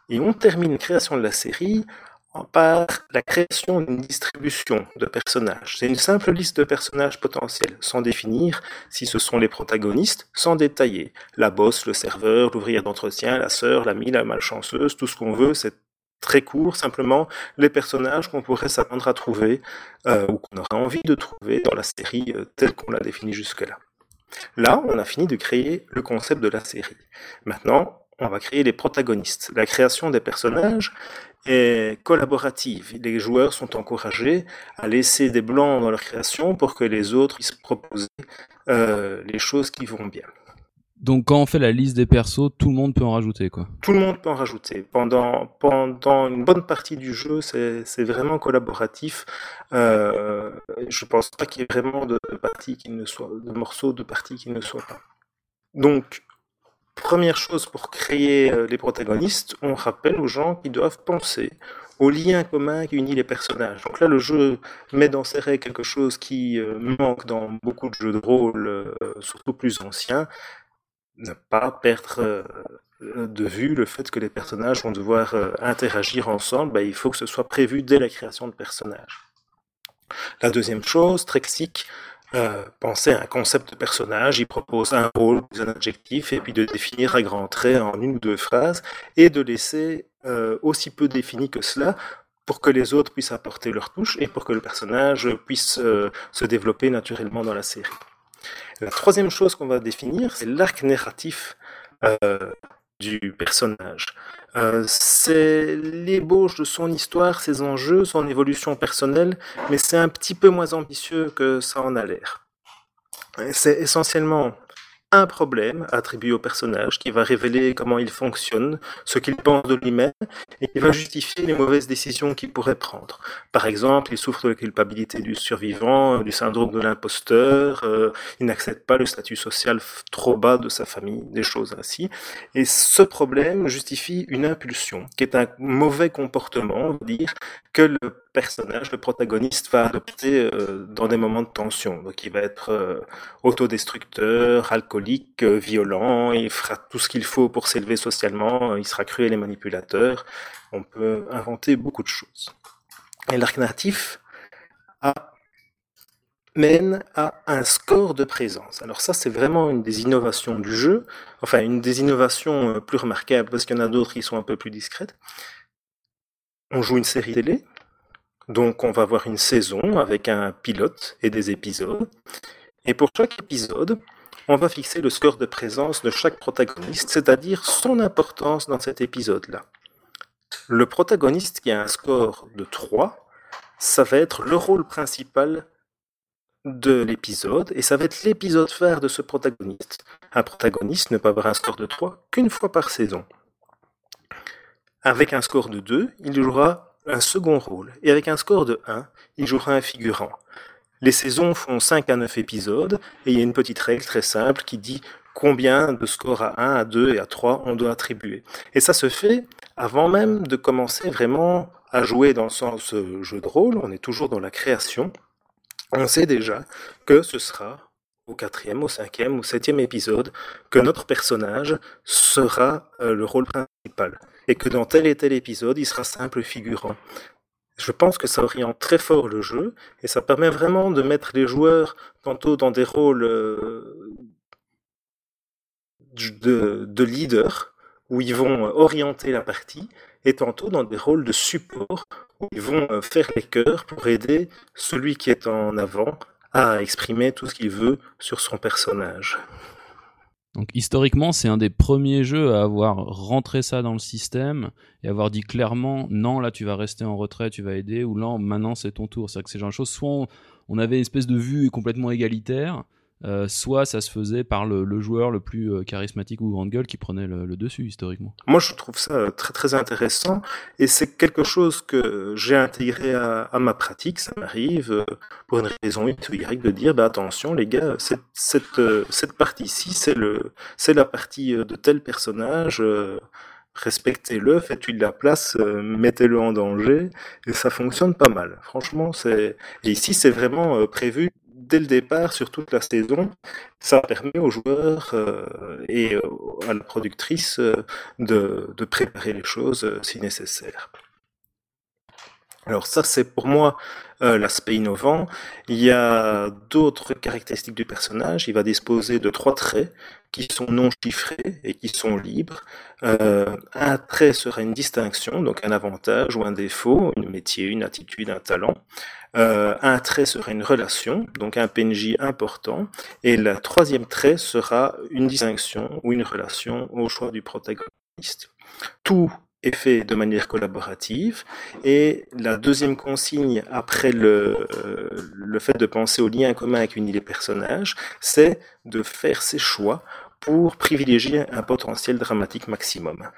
Et on termine la création de la série par la création d'une distribution de personnages. C'est une simple liste de personnages potentiels, sans définir si ce sont les protagonistes, sans détailler. La bosse, le serveur, l'ouvrière d'entretien, la sœur, l'amie, la malchanceuse, tout ce qu'on veut, c'est très court, simplement les personnages qu'on pourrait s'attendre à trouver euh, ou qu'on aurait envie de trouver dans la série euh, telle qu'on l'a définie jusque-là. Là, on a fini de créer le concept de la série. Maintenant, on va créer les protagonistes. La création des personnages est collaborative. Les joueurs sont encouragés à laisser des blancs dans leur création pour que les autres puissent proposer euh, les choses qui vont bien. Donc quand on fait la liste des persos, tout le monde peut en rajouter quoi. Tout le monde peut en rajouter. Pendant, pendant une bonne partie du jeu, c'est vraiment collaboratif. Euh, je pense pas qu'il y ait vraiment de, parties qui ne soient, de morceaux de parties qui ne soient pas. Donc Première chose pour créer euh, les protagonistes, on rappelle aux gens qu'ils doivent penser au lien commun qui unit les personnages. Donc là, le jeu met dans ses règles quelque chose qui euh, manque dans beaucoup de jeux de rôle, euh, surtout plus anciens, ne pas perdre de vue le fait que les personnages vont devoir interagir ensemble, ben, il faut que ce soit prévu dès la création de personnages. La deuxième chose, classique, euh, penser à un concept de personnage, il propose un rôle, un adjectif, et puis de définir à grands traits en une ou deux phrases, et de laisser euh, aussi peu défini que cela pour que les autres puissent apporter leur touche et pour que le personnage puisse euh, se développer naturellement dans la série. La troisième chose qu'on va définir, c'est l'arc narratif du personnage. Euh, c'est l'ébauche de son histoire, ses enjeux, son évolution personnelle, mais c'est un petit peu moins ambitieux que ça en a l'air. C'est essentiellement un problème attribué au personnage qui va révéler comment il fonctionne, ce qu'il pense de lui-même et qui va justifier les mauvaises décisions qu'il pourrait prendre. Par exemple, il souffre de la culpabilité du survivant, du syndrome de l'imposteur, euh, il n'accepte pas le statut social trop bas de sa famille, des choses ainsi. Et ce problème justifie une impulsion qui est un mauvais comportement, on va dire, que le personnage, le protagoniste, va adopter euh, dans des moments de tension. Donc il va être euh, autodestructeur, alcoolique, euh, violent, il fera tout ce qu'il faut pour s'élever socialement, il sera cruel et manipulateur. On peut inventer beaucoup de choses. Et l'arc narratif mène à un score de présence. Alors ça, c'est vraiment une des innovations du jeu, enfin une des innovations plus remarquables, parce qu'il y en a d'autres qui sont un peu plus discrètes. On joue une série télé, donc on va avoir une saison avec un pilote et des épisodes. Et pour chaque épisode, on va fixer le score de présence de chaque protagoniste, c'est-à-dire son importance dans cet épisode-là. Le protagoniste qui a un score de 3, ça va être le rôle principal de l'épisode, et ça va être l'épisode phare de ce protagoniste. Un protagoniste ne peut avoir un score de 3 qu'une fois par saison. Avec un score de 2, il jouera un second rôle, et avec un score de 1, il jouera un figurant. Les saisons font 5 à 9 épisodes, et il y a une petite règle très simple qui dit combien de scores à 1, à 2 et à 3 on doit attribuer. Et ça se fait avant même de commencer vraiment à jouer dans le sens euh, jeu de rôle, on est toujours dans la création. On sait déjà que ce sera au quatrième, au cinquième, au septième épisode que notre personnage sera euh, le rôle principal et que dans tel et tel épisode, il sera simple figurant. Je pense que ça oriente très fort le jeu et ça permet vraiment de mettre les joueurs tantôt dans des rôles euh, de, de leader où ils vont orienter la partie et tantôt dans des rôles de support où ils vont euh, faire les cœurs pour aider celui qui est en avant à exprimer tout ce qu'il veut sur son personnage. Donc historiquement, c'est un des premiers jeux à avoir rentré ça dans le système et avoir dit clairement non, là tu vas rester en retrait, tu vas aider, ou là maintenant c'est ton tour. C'est-à-dire que c'est genre de choses, soit on avait une espèce de vue complètement égalitaire. Euh, soit ça se faisait par le, joueur le plus euh, charismatique ou grande gueule qui prenait le, dessus historiquement. Moi je trouve ça très très intéressant et c'est quelque chose que j'ai intégré à, ma pratique, ça m'arrive euh, pour une raison X ou Y de dire bah attention les gars, cette, cette, cette partie-ci c'est le la partie de tel personnage respectez-le, faites-lui de la place, mettez-le en danger, et ça fonctionne pas mal. Franchement, c'est et ici c'est vraiment prévu dès le départ sur toute la saison, ça permet aux joueurs euh, et euh, à la productrice euh, de, de, préparer les choses si nécessaire. Alors ça, c'est pour moi l'aspect innovant. Il y a d'autres caractéristiques du personnage. Il va disposer de trois traits qui sont non chiffrés et qui sont libres. un trait sera une distinction, donc un avantage ou un défaut, un métier, une attitude, un talent. Euh, un trait sera une relation, donc un PNJ important, et le troisième trait sera une distinction ou une relation au choix du protagoniste. Tout est fait de manière collaborative, et la deuxième consigne après le, euh, le fait de penser au lien commun avec une des personnages, c'est de faire ses choix pour privilégier un potentiel dramatique maximum.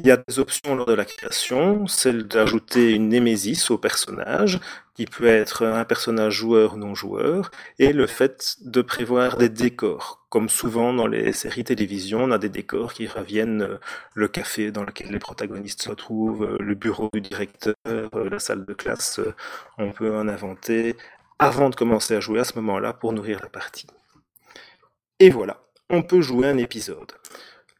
Il y a des options lors de la création, celle d'ajouter une némésis au personnage, qui peut être un personnage joueur ou non joueur, et le fait de prévoir des décors. Comme souvent dans les séries télévision, on a des décors qui reviennent euh, le café dans lequel les protagonistes se trouvent, euh, le bureau du directeur, euh, la salle de classe, on peut en inventer avant de commencer à jouer à ce moment-là pour nourrir la partie. Et voilà, on peut jouer un épisode.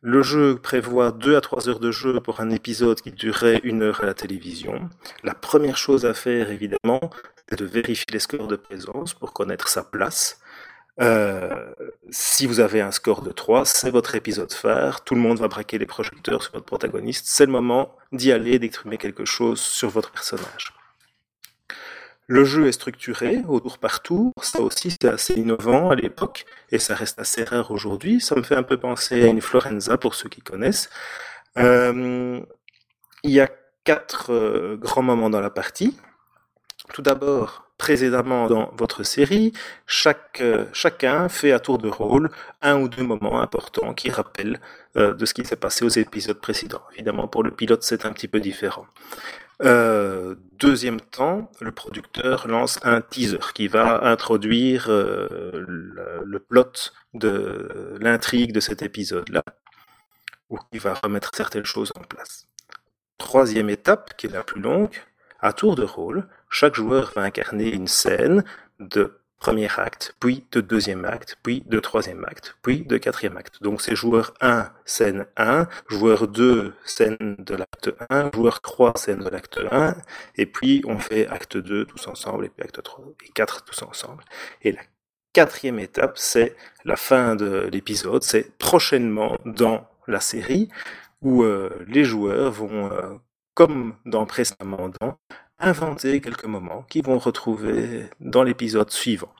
Le jeu prévoit 2 à 3 heures de jeu pour un épisode qui durerait une heure à la télévision. La première chose à faire, évidemment, c'est de vérifier les scores de présence pour connaître sa place. Euh, si vous avez un score de 3, c'est votre épisode phare. Tout le monde va braquer les projecteurs sur votre protagoniste. C'est le moment d'y aller, d'exprimer quelque chose sur votre personnage. Le jeu est structuré au tour par tour, ça aussi c'est assez innovant à l'époque et ça reste assez rare aujourd'hui. Ça me fait un peu penser à une Florenza pour ceux qui connaissent. Euh, il y a quatre euh, grands moments dans la partie. Tout d'abord, précédemment dans votre série, euh, chacun fait à tour de rôle un ou deux moments importants qui rappellent de ce qui s'est passé aux épisodes précédents. Évidemment, pour le pilote, c'est un petit peu différent. Euh, deuxième temps, le producteur lance un teaser qui va introduire euh, le, plot de l'intrigue de cet épisode-là, ou qui va remettre certaines choses en place. Troisième étape, qui est la plus longue, à tour de rôle, chaque joueur va incarner une scène de premier acte, puis de deuxième acte, puis de troisième acte, puis de quatrième acte. Donc c'est joueur 1, scène 1, joueur 2, scène de l'acte 1, joueur 3, scène de l'acte 1, et puis on fait acte 2 tous ensemble, et puis acte 3 et 4 tous ensemble. Et la quatrième étape, c'est la fin de l'épisode, c'est prochainement dans la série, où euh, les joueurs vont, euh, comme dans précédemment inventer quelques moments qui vont retrouver dans l'épisode suivant.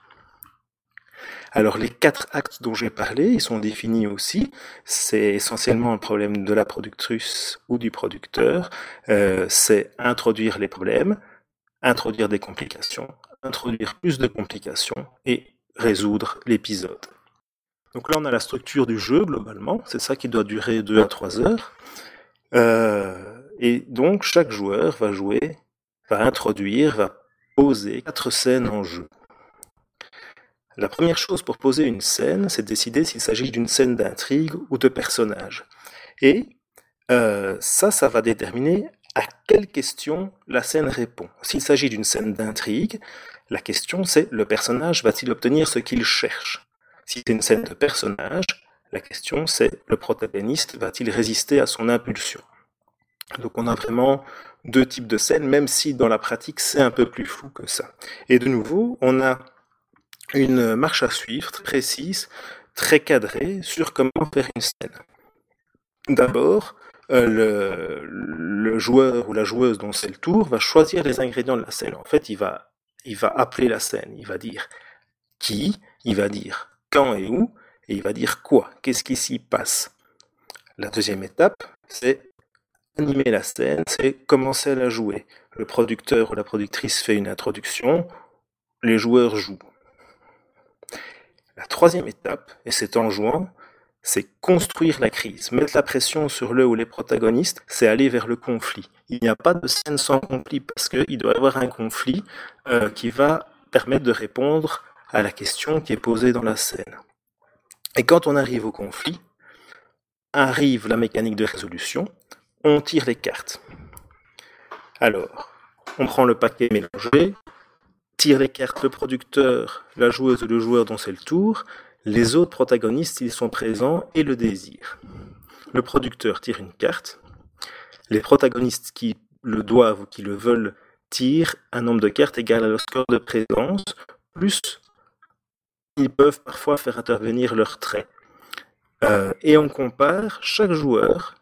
Alors les quatre actes dont j'ai parlé, ils sont définis aussi. C'est essentiellement un problème de la productrice ou du producteur. Euh, c'est introduire les problèmes, introduire des complications, introduire plus de complications et résoudre l'épisode. Donc là on a la structure du jeu globalement, c'est ça qui doit durer 2 à 3 heures. Euh, et donc chaque joueur va jouer va introduire, va poser quatre scènes en jeu. La première chose pour poser une scène, c'est de décider s'il s'agit d'une scène d'intrigue ou de personnage. Et euh, ça, ça va déterminer à quelle question la scène répond. S'il s'agit d'une scène d'intrigue, la question c'est le personnage va-t-il obtenir ce qu'il cherche? Si c'est une scène de personnage, la question c'est le protagoniste va-t-il résister à son impulsion? Donc on a vraiment deux types de scènes, même si dans la pratique c'est un peu plus flou que ça. Et de nouveau, on a une marche à suivre très précise, très cadrée sur comment faire une scène. D'abord, euh, le, joueur ou la joueuse dont c'est le tour va choisir les ingrédients de la scène. En fait, il va, il va appeler la scène, il va dire qui, il va dire quand et où, et il va dire quoi, qu'est-ce qui s'y passe? La deuxième étape, c'est animer la scène, c'est commencer à la jouer. Le producteur ou la productrice fait une introduction, les joueurs jouent. La troisième étape, et c'est en jouant, c'est construire la crise. Mettre la pression sur le ou les protagonistes, c'est aller vers le conflit. Il n'y a pas de scène sans conflit parce qu'il doit y avoir un conflit euh, qui va permettre de répondre à la question qui est posée dans la scène. Et quand on arrive au conflit, arrive la mécanique de résolution, on tire les cartes. Alors, on prend le paquet mélangé, tire les cartes le producteur, la joueuse ou le joueur dont c'est le tour, les autres protagonistes, ils sont présents et le désirent. Le producteur tire une carte, les protagonistes qui le doivent ou qui le veulent tirent un nombre de cartes égal à leur score de présence, plus ils peuvent parfois faire intervenir leurs traits. Euh, et on compare chaque joueur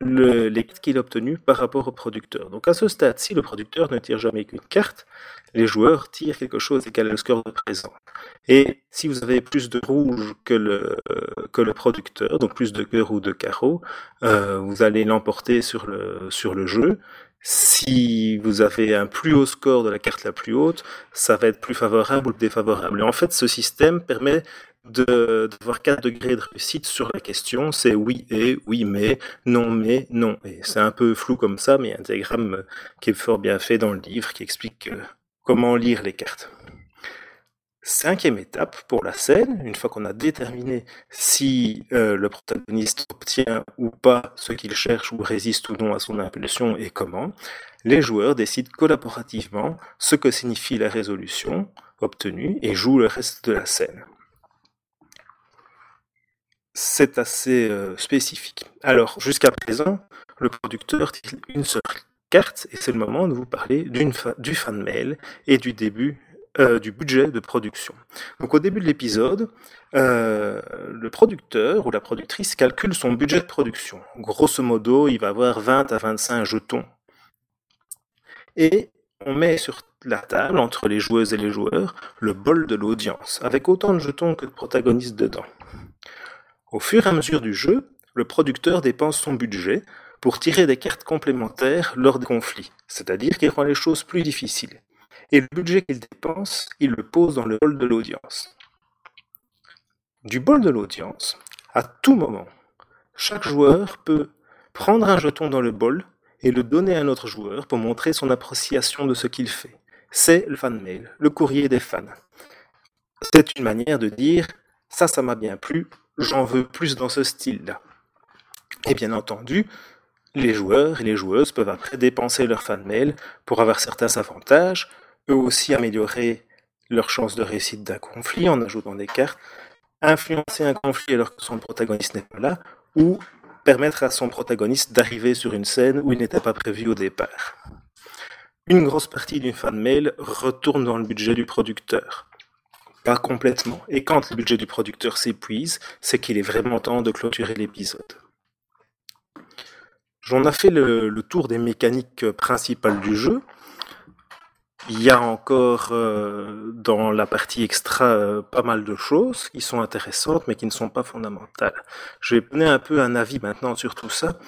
le, les qu'il a obtenus par rapport au producteur. Donc à ce stade-ci, le producteur ne tire jamais qu'une carte, les joueurs tirent quelque chose égal au score de présent. Et si vous avez plus de rouge que le, que le producteur, donc plus de cœur ou de carreau, euh, vous allez l'emporter sur le, sur le jeu. Si vous avez un plus haut score de la carte la plus haute, ça va être plus favorable ou défavorable. Et en fait, ce système permet d'avoir 4 degrés de réussite sur la question, c'est oui et, oui mais, non mais, non et. C'est un peu flou comme ça, mais il y a un diagramme qui est fort bien fait dans le livre qui explique euh, comment lire les cartes. Cinquième étape pour la scène, une fois qu'on a déterminé si euh, le protagoniste obtient ou pas ce qu'il cherche ou résiste ou non à son impulsion et comment, les joueurs décident collaborativement ce que signifie la résolution obtenue et jouent le reste de la scène c'est assez euh, spécifique. Alors, jusqu'à présent, le producteur tire une seule carte et c'est le moment de vous parler du fan mail et du début euh, du budget de production. Donc, au début de l'épisode, euh, le producteur ou la productrice calcule son budget de production. Grosso modo, il va avoir 20 à 25 jetons. Et on met sur la table, entre les joueuses et les joueurs, le bol de l'audience, avec autant de jetons que de protagonistes dedans. Au fur et à mesure du jeu, le producteur dépense son budget pour tirer des cartes complémentaires lors des conflits, c'est-à-dire qu'il rend les choses plus difficiles. Et le budget qu'il dépense, il le pose dans le bol de l'audience. Du bol de l'audience, à tout moment, chaque joueur peut prendre un jeton dans le bol et le donner à un autre joueur pour montrer son appréciation de ce qu'il fait. C'est le fan mail, le courrier des fans. C'est une manière de dire ça, ça m'a bien plu, j'en veux plus dans ce style-là. Et bien entendu, les joueurs et les joueuses peuvent après dépenser leur fan mail pour avoir certains avantages, eux aussi améliorer leurs chances de réussite d'un conflit en ajoutant des cartes, influencer un conflit alors que son protagoniste n'est pas là, ou permettre à son protagoniste d'arriver sur une scène où il n'était pas prévu au départ. Une grosse partie d'une fan mail retourne dans le budget du producteur complètement. Et quand le budget du producteur s'épuise, c'est qu'il est vraiment temps de clôturer l'épisode. J'en ai fait le, tour des mécaniques principales du jeu. Il y a encore euh, dans la partie extra euh, pas mal de choses qui sont intéressantes mais qui ne sont pas fondamentales. Je vais donner un peu un avis maintenant sur tout ça.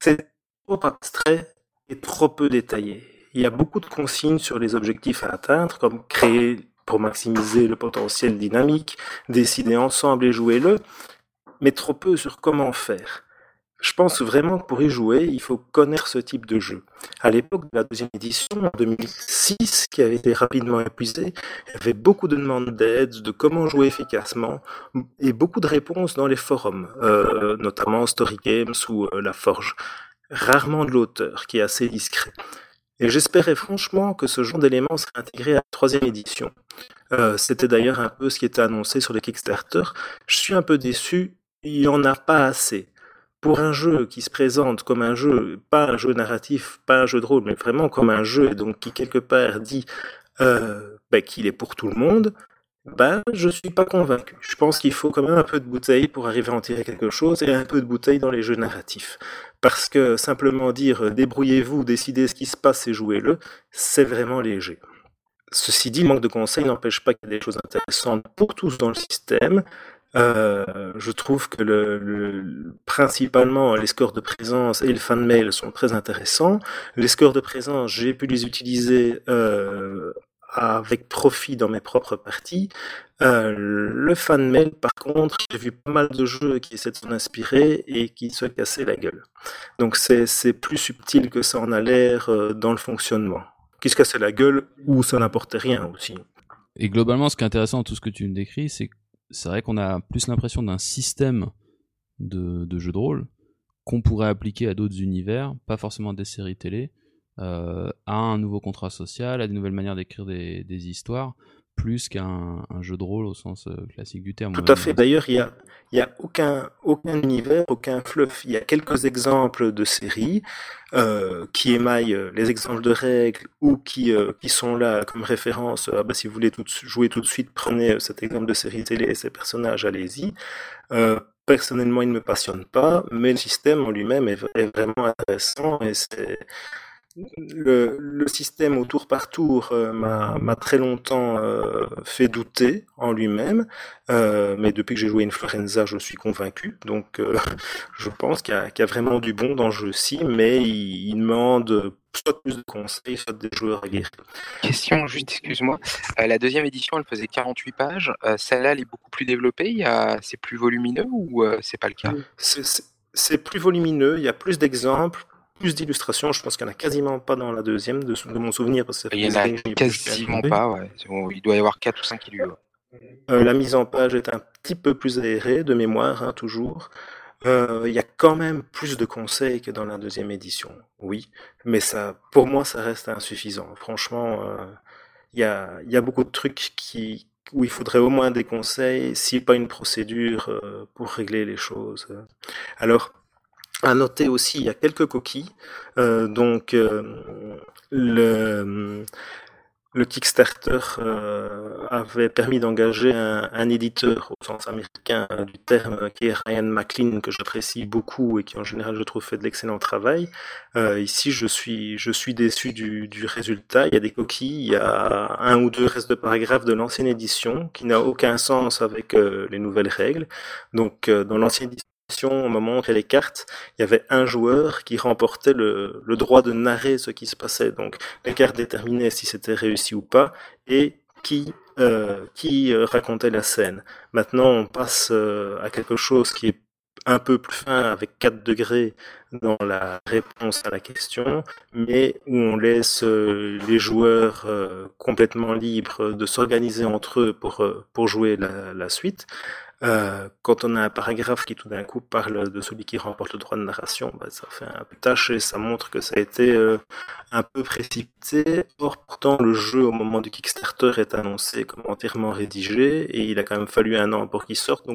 C'est trop abstrait et trop peu détaillé. Il y a beaucoup de consignes sur les objectifs à atteindre, comme créer pour maximiser le potentiel dynamique, décider ensemble et jouer le, mais trop peu sur comment faire. Je pense vraiment que pour y jouer, il faut connaître ce type de jeu. À l'époque de la deuxième édition, en 2006, qui avait été rapidement épuisée, il y avait beaucoup de demandes d'aide, de comment jouer efficacement, et beaucoup de réponses dans les forums, euh, notamment Story Games ou euh, La Forge. Rarement de l'auteur, qui est assez discret. Et j'espérais franchement que ce genre d'éléments serait intégré à la troisième édition. Euh, c'était d'ailleurs un peu ce qui était annoncé sur le Kickstarter. Je suis un peu déçu, il n'y en a pas assez. Pour un jeu qui se présente comme un jeu, pas un jeu narratif, pas un jeu de rôle, mais vraiment comme un jeu, et donc qui quelque part dit euh, ben, qu'il est pour tout le monde, ben, je suis pas convaincu. Je pense qu'il faut quand même un peu de bouteille pour arriver à en tirer quelque chose et un peu de bouteille dans les jeux narratifs. Parce que simplement dire débrouillez-vous, décidez ce qui se passe et jouez-le, c'est vraiment léger. Ceci dit, le manque de conseils n'empêche pas qu'il y ait des choses intéressantes pour tous dans le système. Euh, je trouve que le, principalement les scores de présence et le fan mail sont très intéressants. Les scores de présence, j'ai pu les utiliser euh, avec profit dans mes propres parties. Euh, le fan mail, par contre, j'ai vu pas mal de jeux qui essaient de s'en inspirer et qui se cassaient la gueule. Donc c'est plus subtil que ça en a l'air dans le fonctionnement. Qui se cassait la gueule ou ça n'apportait rien aussi. Et globalement, ce qui est intéressant dans tout ce que tu me décris, c'est c'est vrai qu'on a plus l'impression d'un système de, jeu de rôle qu'on pourrait appliquer à d'autres univers, pas forcément des séries télé, euh, à un nouveau contrat social, à des nouvelles manières d'écrire des, histoires, plus qu'un jeu de rôle au sens euh, classique du terme. Tout à fait. D'ailleurs, il n'y a, y a aucun, aucun univers, aucun fluff. Il y a quelques exemples de séries euh, qui émaillent les exemples de règles ou qui, euh, qui sont là comme référence. Ah bah, si vous voulez tout, jouer tout de suite, prenez cet exemple de série télé et ses personnages, allez-y. Euh, personnellement, il ne me passionne pas, mais le système en lui-même est, est, vraiment intéressant et c'est le, le, système au tour par tour euh, m'a très longtemps euh, fait douter en lui-même, euh, mais depuis que j'ai joué Influenza, je suis convaincu. Donc, je pense qu'il y, qu y, a vraiment du bon dans le jeu-ci, mais il, il, demande soit plus de conseils, soit des joueurs aguerris. Question, juste excuse-moi. La deuxième édition, elle faisait 48 pages. Celle-là, elle est beaucoup plus développée. C'est plus volumineux ou c'est pas le cas? C'est plus volumineux. Il y a plus d'exemples, plus d'illustrations. Je pense qu'il n'y en a quasiment pas dans la deuxième, de, de mon souvenir. Parce que il n'y en a quasiment pas, ouais. Il doit y avoir 4 ou 5 illus. Euh, la mise en page est un petit peu plus aérée, de mémoire, hein, toujours. Euh, il y a quand même plus de conseils que dans la deuxième édition, oui, mais ça, pour moi, ça reste insuffisant. Franchement, euh, il y, a, y a beaucoup de trucs qui, où il faudrait au moins des conseils, si pas une procédure euh, pour régler les choses. Alors, à noter aussi, il y a quelques coquilles. Euh, donc, euh, le, le Kickstarter euh, avait permis d'engager un, un, éditeur au sens américain du terme, qui est Ryan McLean, que j'apprécie beaucoup et qui en général je trouve fait de l'excellent travail. Euh, ici, je suis, je suis déçu du, du, résultat. Il y a des coquilles, il y a un ou deux restes de paragraphes de l'ancienne édition qui n'a aucun sens avec euh, les nouvelles règles. Donc, euh, dans l'ancienne édition, on m'a montré les cartes, il y avait un joueur qui remportait le, droit de narrer ce qui se passait. Donc les cartes déterminaient si c'était réussi ou pas et qui, euh, qui racontait la scène. Maintenant, on passe euh, à quelque chose qui est un peu plus fin avec 4 degrés dans la réponse à la question, mais où on laisse euh, les joueurs euh, complètement libres de s'organiser entre eux pour, euh, pour jouer la, suite. Quand on a un paragraphe qui tout d'un coup parle de celui qui remporte le droit de narration, bah, ça fait un peu tâche et ça montre que ça a été un peu précipité. Or, pourtant, le jeu au moment du Kickstarter est annoncé comme entièrement rédigé et il a quand même fallu un an pour qu'il sorte.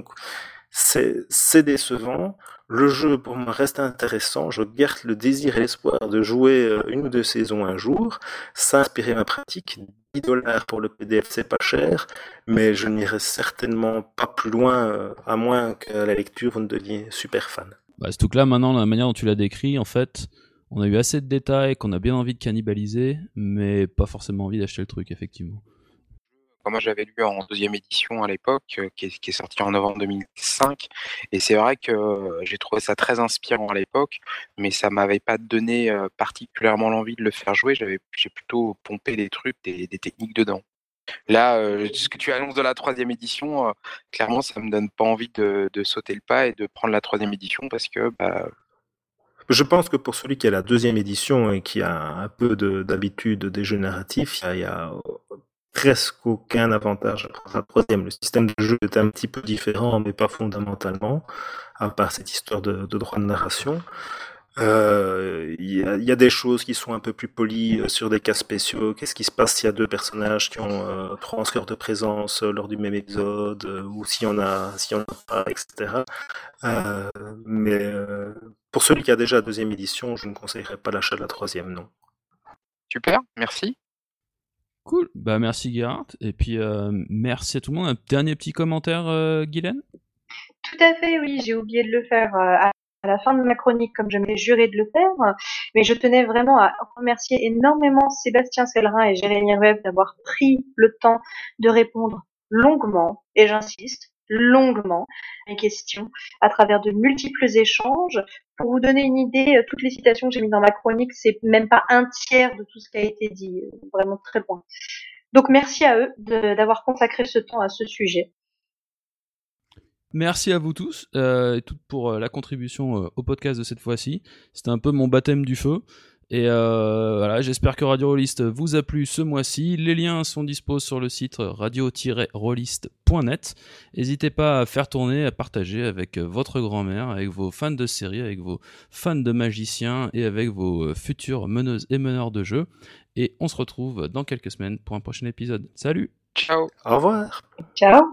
C'est décevant. Le jeu, pour moi, reste intéressant. Je garde le désir et l'espoir de jouer euh, une ou deux saisons un jour. Ça a ma pratique. 10 dollars pour le PDF, c'est pas cher, mais je n'irai certainement pas plus loin, euh, à moins que la lecture vous ne deveniez super fan. Bah, tout là, maintenant, la manière dont tu l'as décrit, en fait, on a eu assez de détails qu'on a bien envie de cannibaliser, mais pas forcément envie d'acheter le truc, effectivement moi j'avais lu en deuxième édition à l'époque, euh, qui, est sorti en novembre 2005, et c'est vrai que euh, j'ai trouvé ça très inspirant à l'époque, mais ça m'avait pas donné euh, particulièrement l'envie de le faire jouer. J'avais, j'ai plutôt pompé des trucs, des, techniques dedans. Là, ce que tu annonces de la troisième édition, clairement, ça me donne pas envie de, sauter le pas et de prendre la troisième édition parce que bah, je pense que pour celui qui a la deuxième édition et qui a un peu d'habitude de, des jeux narratifs, il y a presque aucun avantage à la troisième. Le système de jeu est un petit peu différent, mais pas fondamentalement, à part cette histoire de, droit de narration. Il euh, y, a, y, a, des choses qui sont un peu plus polies euh, sur des cas spéciaux. Qu'est-ce qui se passe s'il y a deux personnages qui ont euh, trois scores de présence euh, lors du même épisode, ou s'il y en a, s'il y en a pas, etc. mais pour celui qui a déjà la deuxième édition, je ne conseillerais pas l'achat de la troisième, non. Super, merci. Cool, bah merci Gerhard, et puis euh, merci à tout le monde. Un dernier petit commentaire, euh, Guylaine? Tout à fait, oui, j'ai oublié de le faire euh, à la fin de ma chronique, comme je m'ai juré de le faire, mais je tenais vraiment à remercier énormément Sébastien Sellerin et Jérémy Webb d'avoir pris le temps de répondre longuement, et j'insiste, longuement les questions à travers de multiples échanges. Pour vous donner une idée, euh, toutes les citations que j'ai mis dans ma chronique, c'est même pas un tiers de tout ce qui a été dit. Vraiment très loin. Donc merci à eux d'avoir consacré ce temps à ce sujet. Merci à vous tous euh, et toutes pour euh, la contribution euh, au podcast de cette fois-ci. C'était un peu mon baptême du feu. Et voilà, j'espère que Radio Rollist vous a plu ce mois-ci. Les liens sont disposés sur le site radio-rollist.net. N'hésitez pas à faire tourner, à partager avec votre grand-mère, avec vos fans de séries, avec vos fans de magiciens et avec vos futures meneuses et meneurs de jeux. Et on se retrouve dans quelques semaines pour un prochain épisode. Salut Ciao Au revoir Ciao